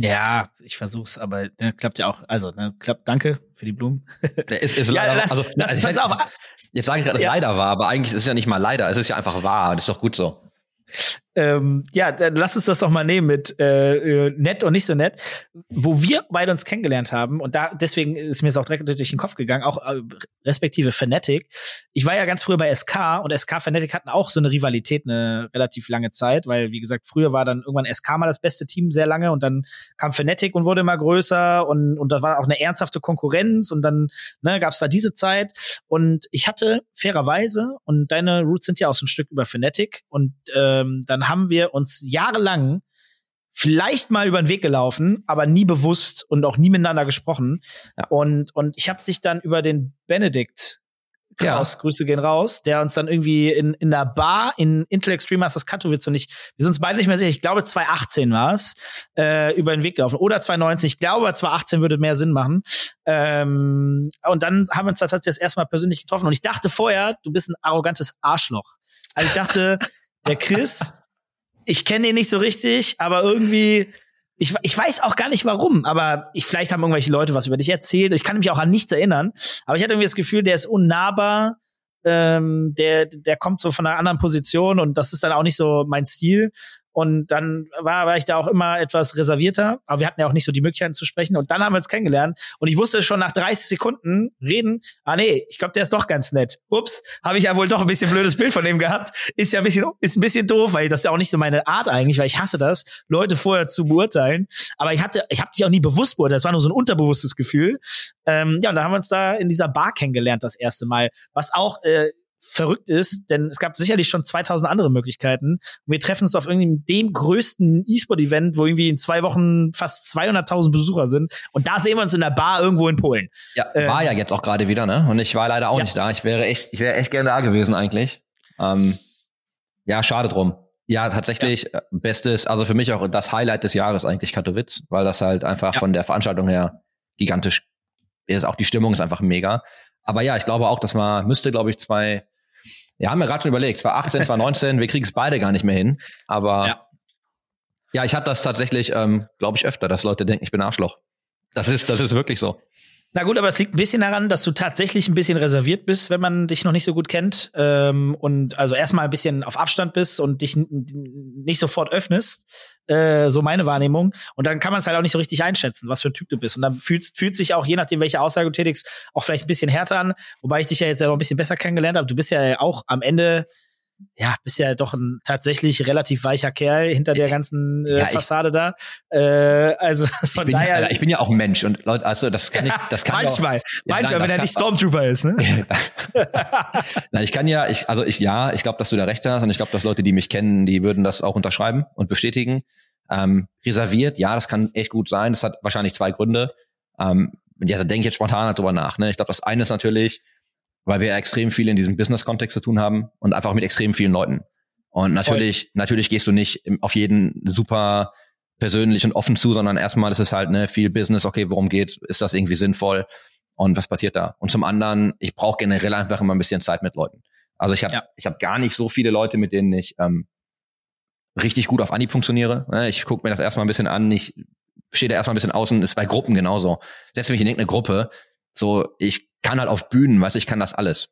Ja, ich versuch's, aber ne, klappt ja auch. Also, ne, klappt, danke für die Blumen. Ist, ist <laughs> Ja, leider, lass- also, lass- also pass ich- auf. Jetzt sage ich gerade, dass Ja. es leider war, aber eigentlich ist es ja nicht mal leider, es ist ja einfach wahr. Das ist doch gut so. Ähm, ja, dann lass uns das doch mal nehmen mit äh, äh, nett und nicht so nett, wo wir beide uns kennengelernt haben und da deswegen ist mir es auch direkt durch den Kopf gegangen, auch äh, respektive Fanatic. Ich war ja ganz früher bei SK und SK Fanatic hatten auch so eine Rivalität eine relativ lange Zeit, weil wie gesagt früher war dann irgendwann SK mal das beste Team sehr lange und dann kam Fanatic und wurde immer größer und und da war auch eine ernsthafte Konkurrenz und dann ne, gab es da diese Zeit und ich hatte fairerweise und deine Roots sind ja auch so ein Stück über Fanatic und ähm, dann haben wir uns jahrelang vielleicht mal über den Weg gelaufen, aber nie bewusst und auch nie miteinander gesprochen. Ja. Und, und ich habe dich dann über den Benedikt Ja. Kraus, Grüße gehen raus, der uns dann irgendwie in, in der Bar in Intel Extreme Masters Katowice und ich, wir sind uns beide nicht mehr sicher, ich glaube 2018 war es, äh, über den Weg gelaufen. Oder 2019, ich glaube 2018 würde mehr Sinn machen. Ähm, und dann haben wir uns da tatsächlich das erste Mal persönlich getroffen und ich dachte vorher, du bist ein arrogantes Arschloch. Also ich dachte, der Chris, ich kenne ihn nicht so richtig, aber irgendwie, ich, ich weiß auch gar nicht warum, aber ich, vielleicht haben irgendwelche Leute was über dich erzählt. Ich kann mich auch an nichts erinnern, aber ich hatte irgendwie das Gefühl, der ist unnahbar, ähm, der, der kommt so von einer anderen Position und das ist dann auch nicht so mein Stil. Und dann war, war ich da auch immer etwas reservierter, aber wir hatten ja auch nicht so die Möglichkeiten zu sprechen. Und dann haben wir uns kennengelernt und ich wusste schon nach 30 Sekunden reden, ah nee, ich glaube, der ist doch ganz nett. Ups, habe ich ja wohl doch ein bisschen blödes Bild von dem gehabt. Ist ja ein bisschen, ist ein bisschen doof, weil das ist ja auch nicht so meine Art eigentlich, weil ich hasse das, Leute vorher zu beurteilen. Aber ich hatte, ich habe dich auch nie bewusst beurteilt, das war nur so ein unterbewusstes Gefühl. Ähm, ja, und da haben wir uns da in dieser Bar kennengelernt das erste Mal, was auch äh, verrückt ist, denn es gab sicherlich schon 2000 andere Möglichkeiten. Und wir treffen uns auf irgendeinem dem größten E-Sport-Event, wo irgendwie in zwei Wochen fast 200.000 Besucher sind. Und da sehen wir uns in der Bar irgendwo in Polen. Ja, Ähm, war ja jetzt auch gerade wieder, ne? Und ich war leider auch Ja. nicht da. Ich wäre echt, ich wäre echt gerne da gewesen eigentlich. Ähm, ja, schade drum. Ja, tatsächlich äh, bestes, also für mich auch das Highlight des Jahres eigentlich Katowice, weil das halt einfach Ja. von der Veranstaltung her gigantisch ist. Auch die Stimmung ist einfach mega. Aber ja, ich glaube auch, das war, müsste, glaube ich, zwei, ja, haben wir gerade schon überlegt, es war 18, 2019, wir kriegen es beide gar nicht mehr hin. Aber Ja. ja, ich hatte das tatsächlich, ähm, glaube ich, öfter, dass Leute denken, ich bin Arschloch. Das ist, das ist wirklich so. Na gut, aber es liegt ein bisschen daran, dass du tatsächlich ein bisschen reserviert bist, wenn man dich noch nicht so gut kennt. Ähm, und also erstmal ein bisschen auf Abstand bist und dich nicht sofort öffnest. Äh, so meine Wahrnehmung. Und dann kann man es halt auch nicht so richtig einschätzen, was für ein Typ du bist. Und dann fühlt, fühlt sich auch, je nachdem, welche Aussage du tätigst, auch vielleicht ein bisschen härter an. Wobei ich dich ja jetzt ja noch ein bisschen besser kennengelernt habe. Du bist ja auch am Ende ja, bist ja doch ein tatsächlich relativ weicher Kerl hinter der ganzen äh, ja, Fassade ich, da. Äh, also von ich daher. Ja, ich bin ja auch ein Mensch und Leute, also das kann ich, das kann manchmal, auch, ja, manchmal, nein, wenn er nicht Stormtrooper ist, ne? <laughs> nein, ich kann ja, ich, also ich ja, ich glaube, dass du da recht hast und ich glaube, dass Leute, die mich kennen, die würden das auch unterschreiben und bestätigen. Ähm, reserviert, ja, das kann echt gut sein. Das hat wahrscheinlich zwei Gründe. Ähm, ja, da denke ich jetzt spontan drüber nach. Ne? Ich glaube, das eine ist natürlich, weil wir extrem viel in diesem Business-Kontext zu tun haben und einfach mit extrem vielen Leuten. Und natürlich, Voll. natürlich gehst du nicht auf jeden super persönlich und offen zu, sondern erstmal ist es halt ne, viel Business, okay, worum geht's, ist das irgendwie sinnvoll und was passiert da? Und zum anderen, ich brauche generell einfach immer ein bisschen Zeit mit Leuten. Also ich habe ja. ich habe gar nicht so viele Leute, mit denen ich ähm, richtig gut auf Anhieb funktioniere. Ne, ich gucke mir das erstmal ein bisschen an, ich stehe da erstmal ein bisschen außen, ist bei Gruppen genauso. Setze mich in irgendeine Gruppe, so ich kann halt auf Bühnen, weißt ich kann das alles.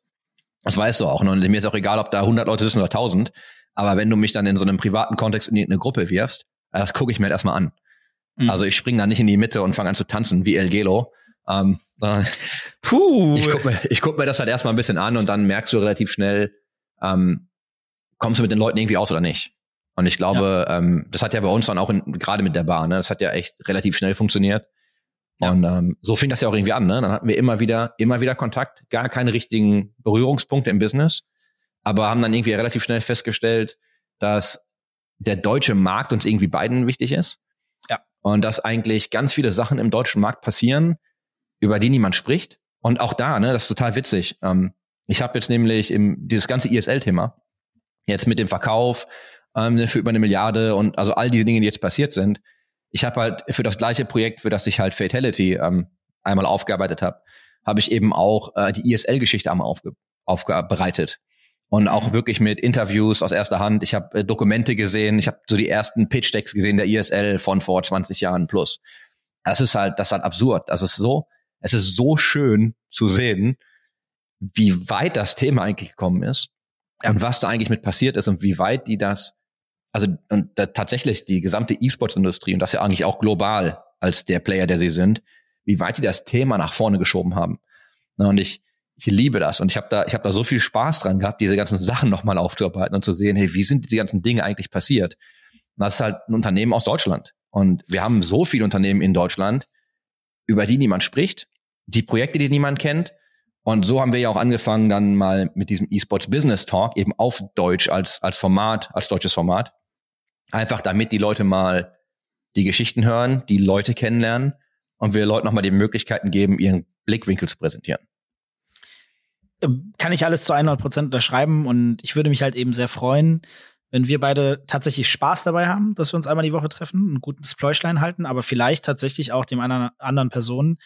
Das weißt du auch. Ne? Und mir ist auch egal, ob da 100 Leute sitzen oder 1000. Aber wenn du mich dann in so einem privaten Kontext in eine Gruppe wirfst, das gucke ich mir halt erstmal an. Mhm. Also ich springe da nicht in die Mitte und fange an zu tanzen wie El Gelo. Ähm, sondern <laughs> Puh. ich gucke mir, ich guck mir das halt erstmal ein bisschen an und dann merkst du relativ schnell, ähm, kommst du mit den Leuten irgendwie aus oder nicht. Und ich glaube, ja. ähm, das hat ja bei uns dann auch gerade mit der Bar, ne, das hat ja echt relativ schnell funktioniert. Ja. Und ähm, so fing das ja auch irgendwie an. Ne? Dann hatten wir immer wieder, immer wieder Kontakt, gar keine richtigen Berührungspunkte im Business, aber haben dann irgendwie relativ schnell festgestellt, dass der deutsche Markt uns irgendwie beiden wichtig ist. Ja. Und dass eigentlich ganz viele Sachen im deutschen Markt passieren, über die niemand spricht. Und auch da, ne, das ist total witzig. Ähm, ich habe jetzt nämlich im, dieses ganze ISL-Thema, jetzt mit dem Verkauf ähm, für über eine Milliarde und also all diese Dinge, die jetzt passiert sind, ich habe halt für das gleiche Projekt, für das ich halt Fatality ähm, einmal aufgearbeitet habe, habe ich eben auch äh, die ISL-Geschichte einmal aufge aufbereitet. Und auch mhm. wirklich mit Interviews aus erster Hand. Ich habe äh, Dokumente gesehen, ich habe so die ersten Pitch-Decks gesehen der ISL von vor 20 Jahren plus. Das ist halt, das ist halt absurd. Das ist so, es ist so schön zu sehen, wie weit das Thema eigentlich gekommen ist und was da eigentlich mit passiert ist und wie weit die das also und da, tatsächlich die gesamte E-Sports-Industrie und das ja eigentlich auch global als der Player, der sie sind, wie weit die das Thema nach vorne geschoben haben. Und ich, ich liebe das und ich habe da, ich habe da so viel Spaß dran gehabt, diese ganzen Sachen nochmal aufzuarbeiten und zu sehen, hey, wie sind diese ganzen Dinge eigentlich passiert? Und das ist halt ein Unternehmen aus Deutschland und wir haben so viele Unternehmen in Deutschland, über die niemand spricht, die Projekte, die niemand kennt. Und so haben wir ja auch angefangen, dann mal mit diesem E-Sports Business Talk eben auf Deutsch als, als Format, als deutsches Format, Einfach damit die Leute mal die Geschichten hören, die Leute kennenlernen und wir Leuten nochmal die Möglichkeiten geben, ihren Blickwinkel zu präsentieren. Ähm, kann ich alles zu 100 Prozent unterschreiben und ich würde mich halt eben sehr freuen, wenn wir beide tatsächlich Spaß dabei haben, dass wir uns einmal die Woche treffen, ein gutes Pläuschlein halten, aber vielleicht tatsächlich auch dem anderen, anderen Personen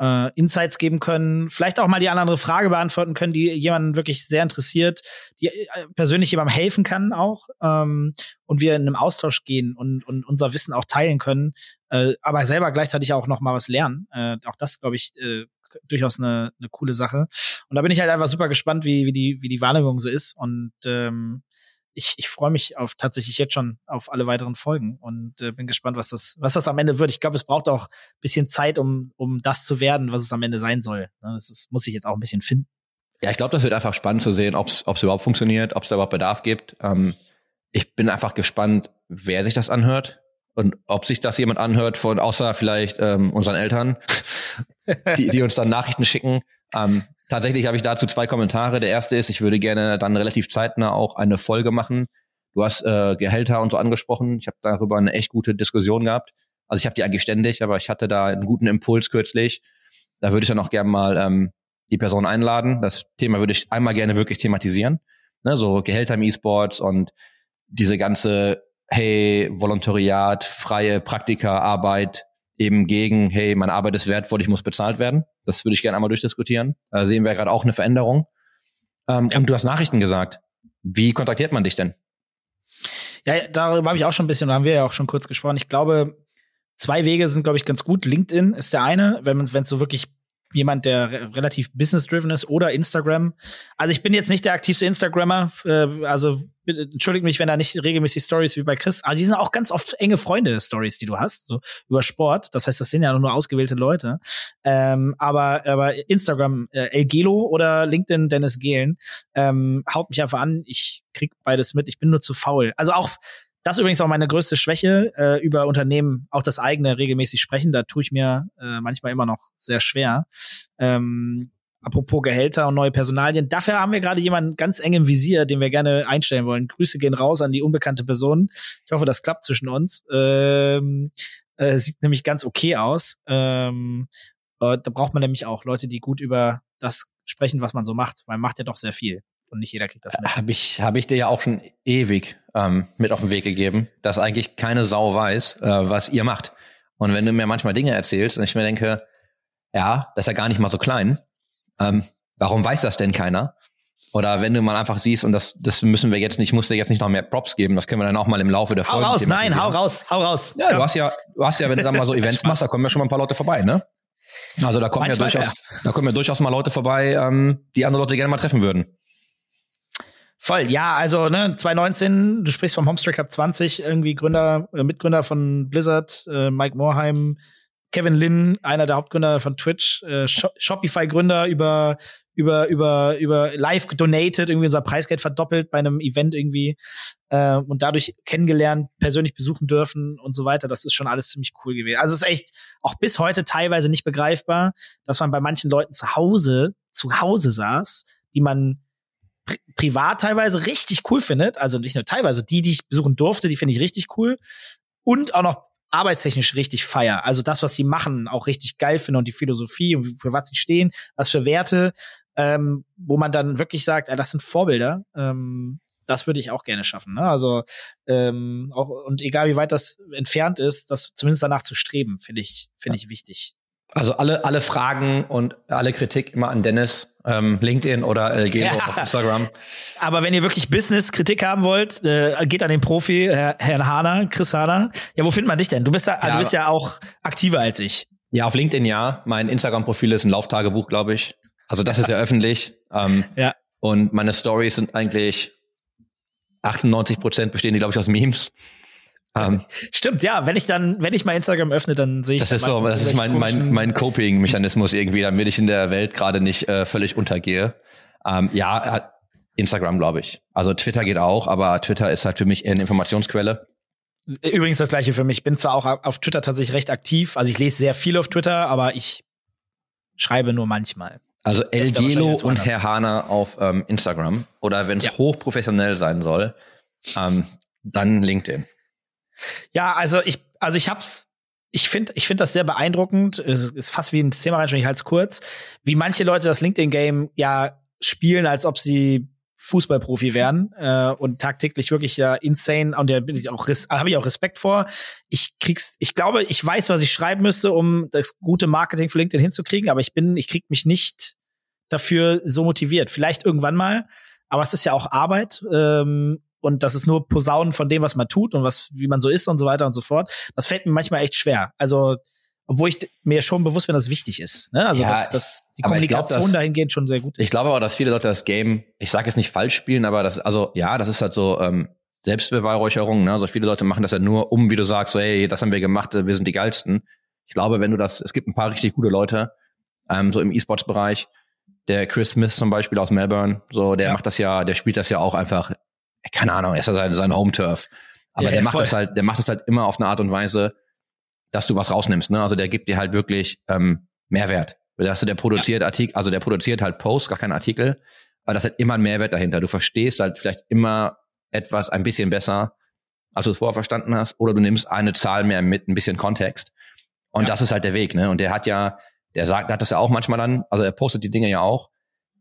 äh, Insights geben können, vielleicht auch mal die andere Frage beantworten können, die jemanden wirklich sehr interessiert, die äh, persönlich jemandem helfen kann auch ähm, und wir in einem Austausch gehen und, und unser Wissen auch teilen können, äh, aber selber gleichzeitig auch noch mal was lernen. Äh, auch das, glaube ich, äh, durchaus eine, eine coole Sache. Und da bin ich halt einfach super gespannt, wie, wie, die, wie die Wahrnehmung so ist und ähm, ich, ich freue mich auf tatsächlich jetzt schon auf alle weiteren Folgen und äh, bin gespannt, was das, was das am Ende wird. Ich glaube, es braucht auch ein bisschen Zeit, um, um das zu werden, was es am Ende sein soll. Ne, das ist, muss ich jetzt auch ein bisschen finden. Ja, ich glaube, das wird einfach spannend zu sehen, ob es überhaupt funktioniert, ob es da überhaupt Bedarf gibt. Ähm, ich bin einfach gespannt, wer sich das anhört und ob sich das jemand anhört von außer vielleicht ähm, unseren Eltern, <laughs> die, die uns dann Nachrichten schicken. Ähm, Tatsächlich habe ich dazu zwei Kommentare. Der erste ist, ich würde gerne dann relativ zeitnah auch eine Folge machen. Du hast äh, Gehälter und so angesprochen. Ich habe darüber eine echt gute Diskussion gehabt. Also ich habe die eigentlich ständig, aber ich hatte da einen guten Impuls kürzlich. Da würde ich dann auch gerne mal ähm, die Person einladen. Das Thema würde ich einmal gerne wirklich thematisieren. Ne, so Gehälter im E-Sports und diese ganze, hey, Volontariat, freie Praktika, Arbeit, eben gegen, hey, meine Arbeit ist wertvoll, ich muss bezahlt werden. Das würde ich gerne einmal durchdiskutieren. Da sehen wir gerade auch eine Veränderung. Ähm, ja. Und du hast Nachrichten gesagt. Wie kontaktiert man dich denn? Ja, darüber habe ich auch schon ein bisschen, da haben wir ja auch schon kurz gesprochen. Ich glaube, zwei Wege sind, glaube ich, ganz gut. LinkedIn ist der eine, wenn man, wenn es so wirklich jemand, der re relativ business-driven ist oder Instagram. Also ich bin jetzt nicht der aktivste Instagrammer. Äh, also entschuldigt mich, wenn da nicht regelmäßig Stories wie bei Chris. Aber die sind auch ganz oft enge Freunde-Stories, die du hast, so über Sport. Das heißt, das sind ja nur ausgewählte Leute. Ähm, aber, aber Instagram, äh, El Gelo oder LinkedIn Dennis Gehlen, ähm, haut mich einfach an. Ich krieg beides mit. Ich bin nur zu faul. Also auch das ist übrigens auch meine größte Schwäche, äh, über Unternehmen, auch das eigene regelmäßig sprechen. Da tue ich mir äh, manchmal immer noch sehr schwer. Ähm, apropos Gehälter und neue Personalien. Dafür haben wir gerade jemanden ganz eng im Visier, den wir gerne einstellen wollen. Grüße gehen raus an die unbekannte Person. Ich hoffe, das klappt zwischen uns. Ähm, äh, sieht nämlich ganz okay aus. Ähm, äh, da braucht man nämlich auch Leute, die gut über das sprechen, was man so macht. Man macht ja doch sehr viel und nicht jeder kriegt das mit. Habe ich, hab ich dir ja auch schon ewig ähm, mit auf den Weg gegeben, dass eigentlich keine Sau weiß, äh, was ihr macht. Und wenn du mir manchmal Dinge erzählst und ich mir denke, ja, das ist ja gar nicht mal so klein, ähm, warum weiß das denn keiner? Oder wenn du mal einfach siehst, und das, das müssen wir jetzt nicht, muss dir jetzt nicht noch mehr Props geben, das können wir dann auch mal im Laufe der Folge. Hau raus, nein, hau raus, hau raus. Ja, du hast ja, du hast ja, wenn du dann mal so <laughs> Events machst, da kommen ja schon mal ein paar Leute vorbei, ne? Also da kommen Manchmal, ja durchaus, ja. da kommen ja durchaus mal Leute vorbei, ähm, die andere Leute gerne mal treffen würden. Voll, ja, also ne, 2019, du sprichst vom Homestreak Cup 20, irgendwie Gründer, äh, Mitgründer von Blizzard, äh, Mike Morheim, Kevin Lin, einer der Hauptgründer von Twitch, äh, Shopify-Gründer über über über über live donated irgendwie unser Preisgeld verdoppelt bei einem Event irgendwie äh, und dadurch kennengelernt, persönlich besuchen dürfen und so weiter. Das ist schon alles ziemlich cool gewesen. Also es ist echt auch bis heute teilweise nicht begreifbar, dass man bei manchen Leuten zu Hause zu Hause saß, die man pri privat teilweise richtig cool findet, also nicht nur teilweise, die, die ich besuchen durfte, die finde ich richtig cool und auch noch arbeitstechnisch richtig feier. Also das, was sie machen, auch richtig geil finde und die Philosophie und für was sie stehen, was für Werte, ähm, wo man dann wirklich sagt, ah, das sind Vorbilder. Ähm, das würde ich auch gerne schaffen. Ne? Also ähm, auch und egal wie weit das entfernt ist, das zumindest danach zu streben, finde ich finde ich wichtig. Also alle, alle Fragen und alle Kritik immer an Dennis, ähm, LinkedIn oder äh, Gelo ja. auf Instagram. Aber wenn ihr wirklich Business-Kritik haben wollt, äh, geht an den Profi, Herr, Herrn Hahner, Chris Hahner. Ja, wo findet man dich denn? Du bist ja, ja du bist ja auch aktiver als ich. Ja, auf LinkedIn ja. Mein Instagram-Profil ist ein Lauftagebuch, glaube ich. Also das ist ja öffentlich. Ähm, ja. Und meine Stories sind eigentlich 98 Prozent bestehen die, glaube ich, aus Memes. Um, Stimmt, ja. Wenn ich dann, wenn ich mal Instagram öffne, dann sehe ich. Das ist so, das ist mein, mein, mein Coping-Mechanismus irgendwie, damit ich in der Welt gerade nicht äh, völlig untergehe. Um, ja, äh, Instagram, glaube ich. Also Twitter geht auch, aber Twitter ist halt für mich eher eine Informationsquelle. Übrigens das gleiche für mich. Ich bin zwar auch auf Twitter tatsächlich recht aktiv, also ich lese sehr viel auf Twitter, aber ich schreibe nur manchmal. Also El Gelo und Herr Hahner auf ähm, Instagram oder wenn es ja. hochprofessionell sein soll, ähm, dann LinkedIn. Ja, also ich, also ich hab's, ich finde, ich finde das sehr beeindruckend. Es ist fast wie ein Thema rein, ich halte es kurz, wie manche Leute das LinkedIn-Game ja spielen, als ob sie Fußballprofi wären äh, und tagtäglich wirklich ja insane und da bin ich auch habe ich auch Respekt vor. Ich krieg's ich glaube, ich weiß, was ich schreiben müsste, um das gute Marketing für LinkedIn hinzukriegen, aber ich bin ich krieg mich nicht dafür so motiviert. Vielleicht irgendwann mal, aber es ist ja auch Arbeit ähm, und das ist nur Posaunen von dem, was man tut und was, wie man so ist und so weiter und so fort. Das fällt mir manchmal echt schwer. Also, obwohl ich mir schon bewusst bin, dass es wichtig ist. Ne? Also, ja, dass, dass die Kommunikation glaub, dass, dahingehend schon sehr gut ist. Ich glaube aber, dass viele Leute das Game, ich sage jetzt nicht falsch spielen, aber das, also ja, das ist halt so ähm, Selbstbeweihräucherung. Ne? Also viele Leute machen das ja nur, um, wie du sagst, so, hey, das haben wir gemacht, wir sind die geilsten. Ich glaube, wenn du das, es gibt ein paar richtig gute Leute, ähm, so im E-Sports-Bereich, der Chris Smith zum Beispiel aus Melbourne, so, der ja. macht das ja, der spielt das ja auch einfach keine Ahnung, er ist ja sein, sein Home-Turf. Aber ja, der ja, macht voll. das halt, der macht das halt immer auf eine Art und Weise, dass du was rausnimmst. Ne? Also der gibt dir halt wirklich ähm, Mehrwert. Dass du der produziert ja. Artikel, also der produziert halt Posts, gar keine Artikel, aber das hat immer ein Mehrwert dahinter. Du verstehst halt vielleicht immer etwas ein bisschen besser, als du es vorher verstanden hast, oder du nimmst eine Zahl mehr mit ein bisschen Kontext. Und ja. das ist halt der Weg, ne? Und der hat ja, der sagt, der hat das ja auch manchmal dann, also er postet die Dinge ja auch.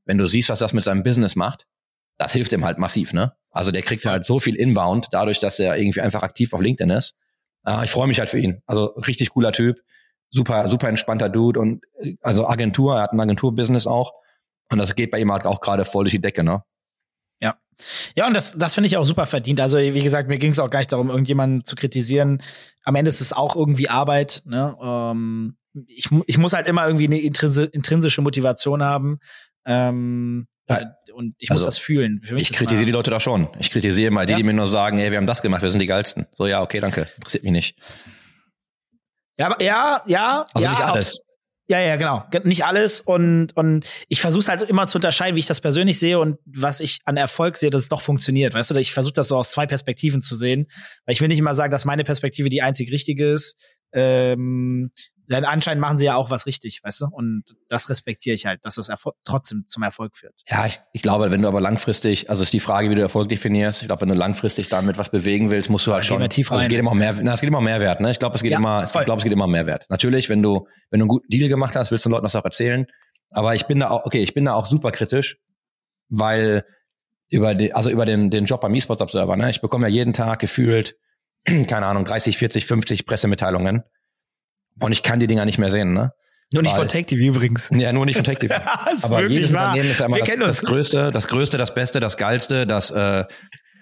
Wenn du siehst, was das mit seinem Business macht, das hilft ihm halt massiv, ne? Also der kriegt halt so viel Inbound, dadurch, dass er irgendwie einfach aktiv auf LinkedIn ist. Äh, ich freue mich halt für ihn. Also richtig cooler Typ, super, super entspannter Dude und also Agentur, er hat ein Agenturbusiness auch. Und das geht bei ihm halt auch gerade voll durch die Decke, ne? Ja. Ja, und das, das finde ich auch super verdient. Also, wie gesagt, mir ging es auch gar nicht darum, irgendjemanden zu kritisieren. Am Ende ist es auch irgendwie Arbeit, ne? Ähm, ich, ich muss halt immer irgendwie eine intrinsi intrinsische Motivation haben. Ähm, Ja. Und ich muss Also, das fühlen. Ich kritisiere die Leute da schon. Ich kritisiere mal die, Ja. die mir nur sagen, ey, wir haben das gemacht, wir sind die geilsten. So, ja, okay, danke. Interessiert mich nicht. Ja, aber- ja, ja. Also ja, nicht auf- alles. Ja, ja, genau. Ge- Nicht alles. Und, und ich versuche halt immer zu unterscheiden, wie ich das persönlich sehe und was ich an Erfolg sehe, dass es doch funktioniert. Weißt du, ich versuche das so aus zwei Perspektiven zu sehen. Weil ich will nicht immer sagen, dass meine Perspektive die einzig richtige ist. Ähm, denn anscheinend machen sie ja auch was richtig, weißt du? Und das respektiere ich halt, dass das Erfol trotzdem zum Erfolg führt. Ja, ich, ich glaube, wenn du aber langfristig, also ist die Frage, wie du Erfolg definierst. Ich glaube, wenn du langfristig damit was bewegen willst, musst du halt schon. tief also es rein. geht immer um mehr, na, es geht immer um Mehrwert, ne? Ich glaube, es geht Ja, immer, ich glaube, es geht immer um Mehrwert. Natürlich, wenn du, wenn du einen guten Deal gemacht hast, willst du den Leuten das auch erzählen. Aber ich bin da auch, okay, ich bin da auch super kritisch, weil über die, also über den, den Job beim eSports Observer, ne? Ich bekomme ja jeden Tag gefühlt, <clears throat> keine Ahnung, 30, 40, 50 Pressemitteilungen. Und ich kann die Dinger nicht mehr sehen, ne? Nur nicht Weil- von TV übrigens. Ja, nur nicht von TechTV. <laughs> ist Aber jedes wahr. Unternehmen ist ja immer das, das. Größte, das Größte, das Beste, das Geilste, das äh,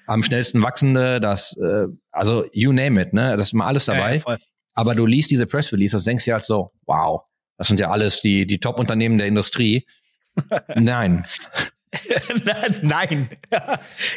am schnellsten wachsende, das, äh, also you name it, ne? Das ist mal alles dabei. Ja, ja. Aber du liest diese Press Releases, denkst dir halt so, wow, das sind ja alles die, die Top-Unternehmen der Industrie. <laughs> Nein. <laughs> Nein.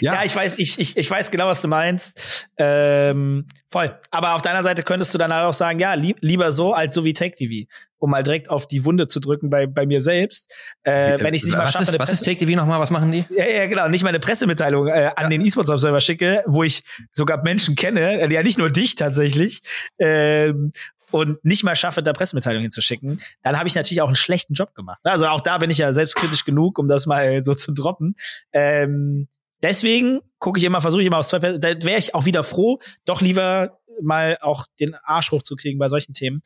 Ja. ich weiß, ich, ich, ich weiß genau, was du meinst. Ähm, voll. Aber auf deiner Seite könntest du dann halt auch sagen, ja, lieb, lieber so als so wie Tech TV, um mal direkt auf die Wunde zu drücken bei, bei mir selbst. Äh, wenn ich nicht mal was schaffe, ist, was ist Presse- TakeTV nochmal? Was machen die? ja, ja, genau, nicht mal eine Pressemitteilung äh, an den E-Sports Observer schicke, wo ich sogar Menschen kenne, äh, ja nicht nur dich tatsächlich, ähm, und nicht mal schaffe, da Pressemitteilungen hinzuschicken, dann habe ich natürlich auch einen schlechten Job gemacht. Also auch da bin ich ja selbstkritisch genug, um das mal so zu droppen. Ähm, deswegen gucke ich immer, versuche ich immer aus zwei, Per- da wäre ich auch wieder froh, doch lieber mal auch den Arsch hochzukriegen bei solchen Themen.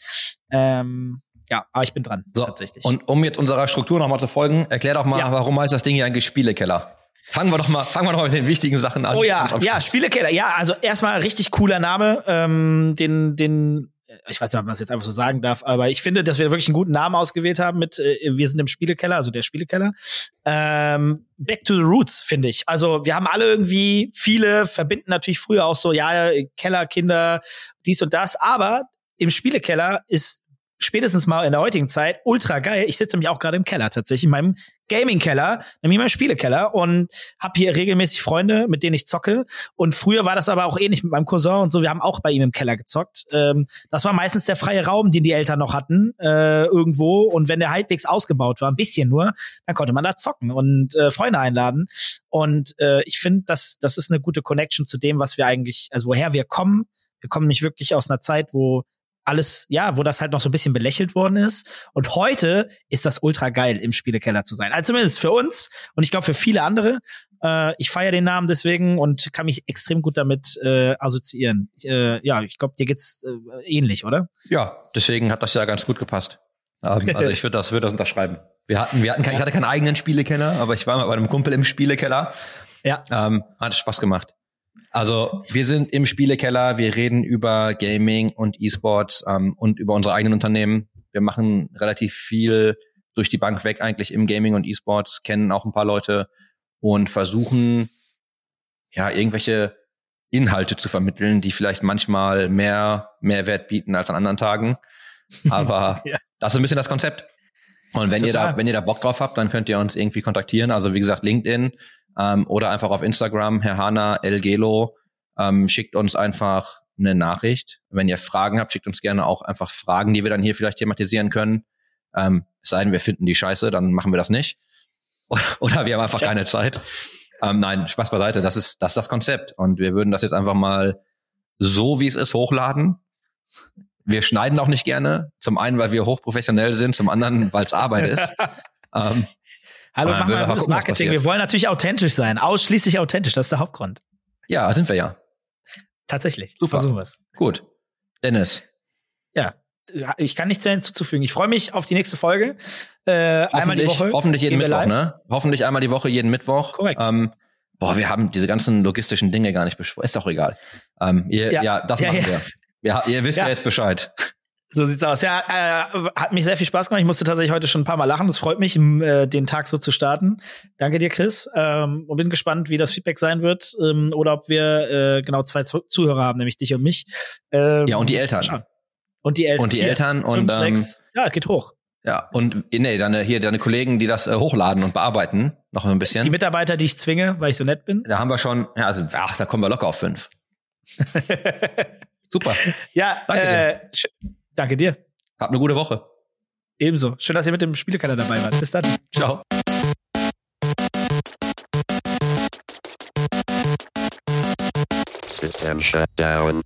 Ähm, ja, aber ich bin dran, So, tatsächlich. Und um jetzt unserer Struktur nochmal zu folgen, erklär doch mal, Ja. warum heißt das Ding hier eigentlich Spielekeller? Fangen wir doch mal, fangen wir doch mal mit den wichtigen Sachen an. Oh ja, ja. Spielekeller. Ja, also erstmal richtig cooler Name. Ähm, den, den, ich weiß nicht, ob man das jetzt einfach so sagen darf, aber ich finde, dass wir wirklich einen guten Namen ausgewählt haben mit äh, Wir sind im Spielekeller, also der Spielekeller. Ähm, back to the roots, finde ich. Also wir haben alle irgendwie, viele verbinden natürlich früher auch so, ja, Keller, Kinder, dies und das, aber im Spielekeller ist spätestens mal in der heutigen Zeit ultra geil. Ich sitze nämlich auch gerade im Keller tatsächlich, in meinem Gaming-Keller, nämlich meinem Spielekeller und habe hier regelmäßig Freunde, mit denen ich zocke. Und früher war das aber auch ähnlich mit meinem Cousin und so. Wir haben auch bei ihm im Keller gezockt. Ähm, das war meistens der freie Raum, den die Eltern noch hatten, äh, irgendwo. Und wenn der halbwegs ausgebaut war, ein bisschen nur, dann konnte man da zocken und äh, Freunde einladen. Und äh, ich finde, das, das ist eine gute Connection zu dem, was wir eigentlich, also woher wir kommen. Wir kommen nicht wirklich aus einer Zeit, wo alles, ja, wo das halt noch so ein bisschen belächelt worden ist. Und heute ist das ultra geil, im Spielekeller zu sein. Also zumindest für uns und ich glaube für viele andere. Äh, ich feiere den Namen deswegen und kann mich extrem gut damit äh, assoziieren. Äh, ja, ich glaube, dir geht's äh, ähnlich, oder? Ja, deswegen hat das ja ganz gut gepasst. Ähm, also ich würde das, würde das unterschreiben. Wir hatten, wir hatten, kein, ich hatte keinen eigenen Spielekeller, aber ich war mal bei einem Kumpel im Spielekeller. Ja. Ähm, hat Spaß gemacht. Also wir sind im Spielekeller, wir reden über Gaming und E-Sports ähm, und über unsere eigenen Unternehmen. Wir machen relativ viel durch die Bank weg eigentlich im Gaming und E-Sports, kennen auch ein paar Leute und versuchen ja irgendwelche Inhalte zu vermitteln, die vielleicht manchmal mehr Mehrwert bieten als an anderen Tagen. <laughs> Aber Ja. das ist ein bisschen das Konzept. Und wenn ihr Total. da, wenn ihr da Bock drauf habt, dann könnt ihr uns irgendwie kontaktieren. Also wie gesagt, LinkedIn ähm, oder einfach auf Instagram, Herr Hanna El Gelo, ähm, schickt uns einfach eine Nachricht. Wenn ihr Fragen habt, schickt uns gerne auch einfach Fragen, die wir dann hier vielleicht thematisieren können. Ähm, es sei denn, wir finden die scheiße, dann machen wir das nicht. Oder, <laughs> oder wir haben einfach keine Zeit. Ähm, nein, Spaß beiseite. Das ist, das ist das Konzept. Und wir würden das jetzt einfach mal so, wie es ist, hochladen. Wir schneiden auch nicht gerne. Zum einen, weil wir hochprofessionell sind, zum anderen, weil es Arbeit ist. <laughs> ähm, Hallo, machen wir wir mal gutes Marketing. Wir wollen natürlich authentisch sein. Ausschließlich authentisch. Das ist der Hauptgrund. ja, sind wir ja. Tatsächlich. Super. Versuchen wir's. Gut. Dennis, Ja. Ich kann nichts mehr hinzuzufügen. Ich freue mich auf die nächste Folge. Äh, einmal die hoffentlich, Woche. hoffentlich jeden wir Mittwoch, live. ne? Hoffentlich einmal die Woche, jeden Mittwoch. Korrekt. Ähm, boah, wir haben diese ganzen logistischen Dinge gar nicht besprochen. Ist doch egal. Ähm, ihr, ja. Ja. das Ja, machen ja. wir. Ja, ihr wisst ja. Ja. jetzt Bescheid. So sieht's aus. Ja, äh, hat mich sehr viel Spaß gemacht. Ich musste tatsächlich heute schon ein paar Mal lachen. Das freut mich, äh, den Tag so zu starten. Danke dir, Chris. Ähm, und bin gespannt, wie das Feedback sein wird ähm, oder ob wir äh, genau zwei Zu- Zuhörer haben, nämlich dich und mich. Ähm, Ja, und die Eltern. schauen. Und die Eltern. Und die Vier, Eltern und, fünf, ähm, sechs. Ja, es geht hoch. Ja, und nee, deine, hier deine Kollegen, die das äh, hochladen und bearbeiten, noch ein bisschen. Die Mitarbeiter, die ich zwinge, weil ich so nett bin. da haben wir schon, ja, also, ach, da kommen wir locker auf fünf. <laughs> Super. ja, Danke äh, sch- danke dir. Habt eine gute Woche. Ebenso. Schön, dass ihr mit dem Spielekanal dabei wart. Bis dann. Ciao. System shut down.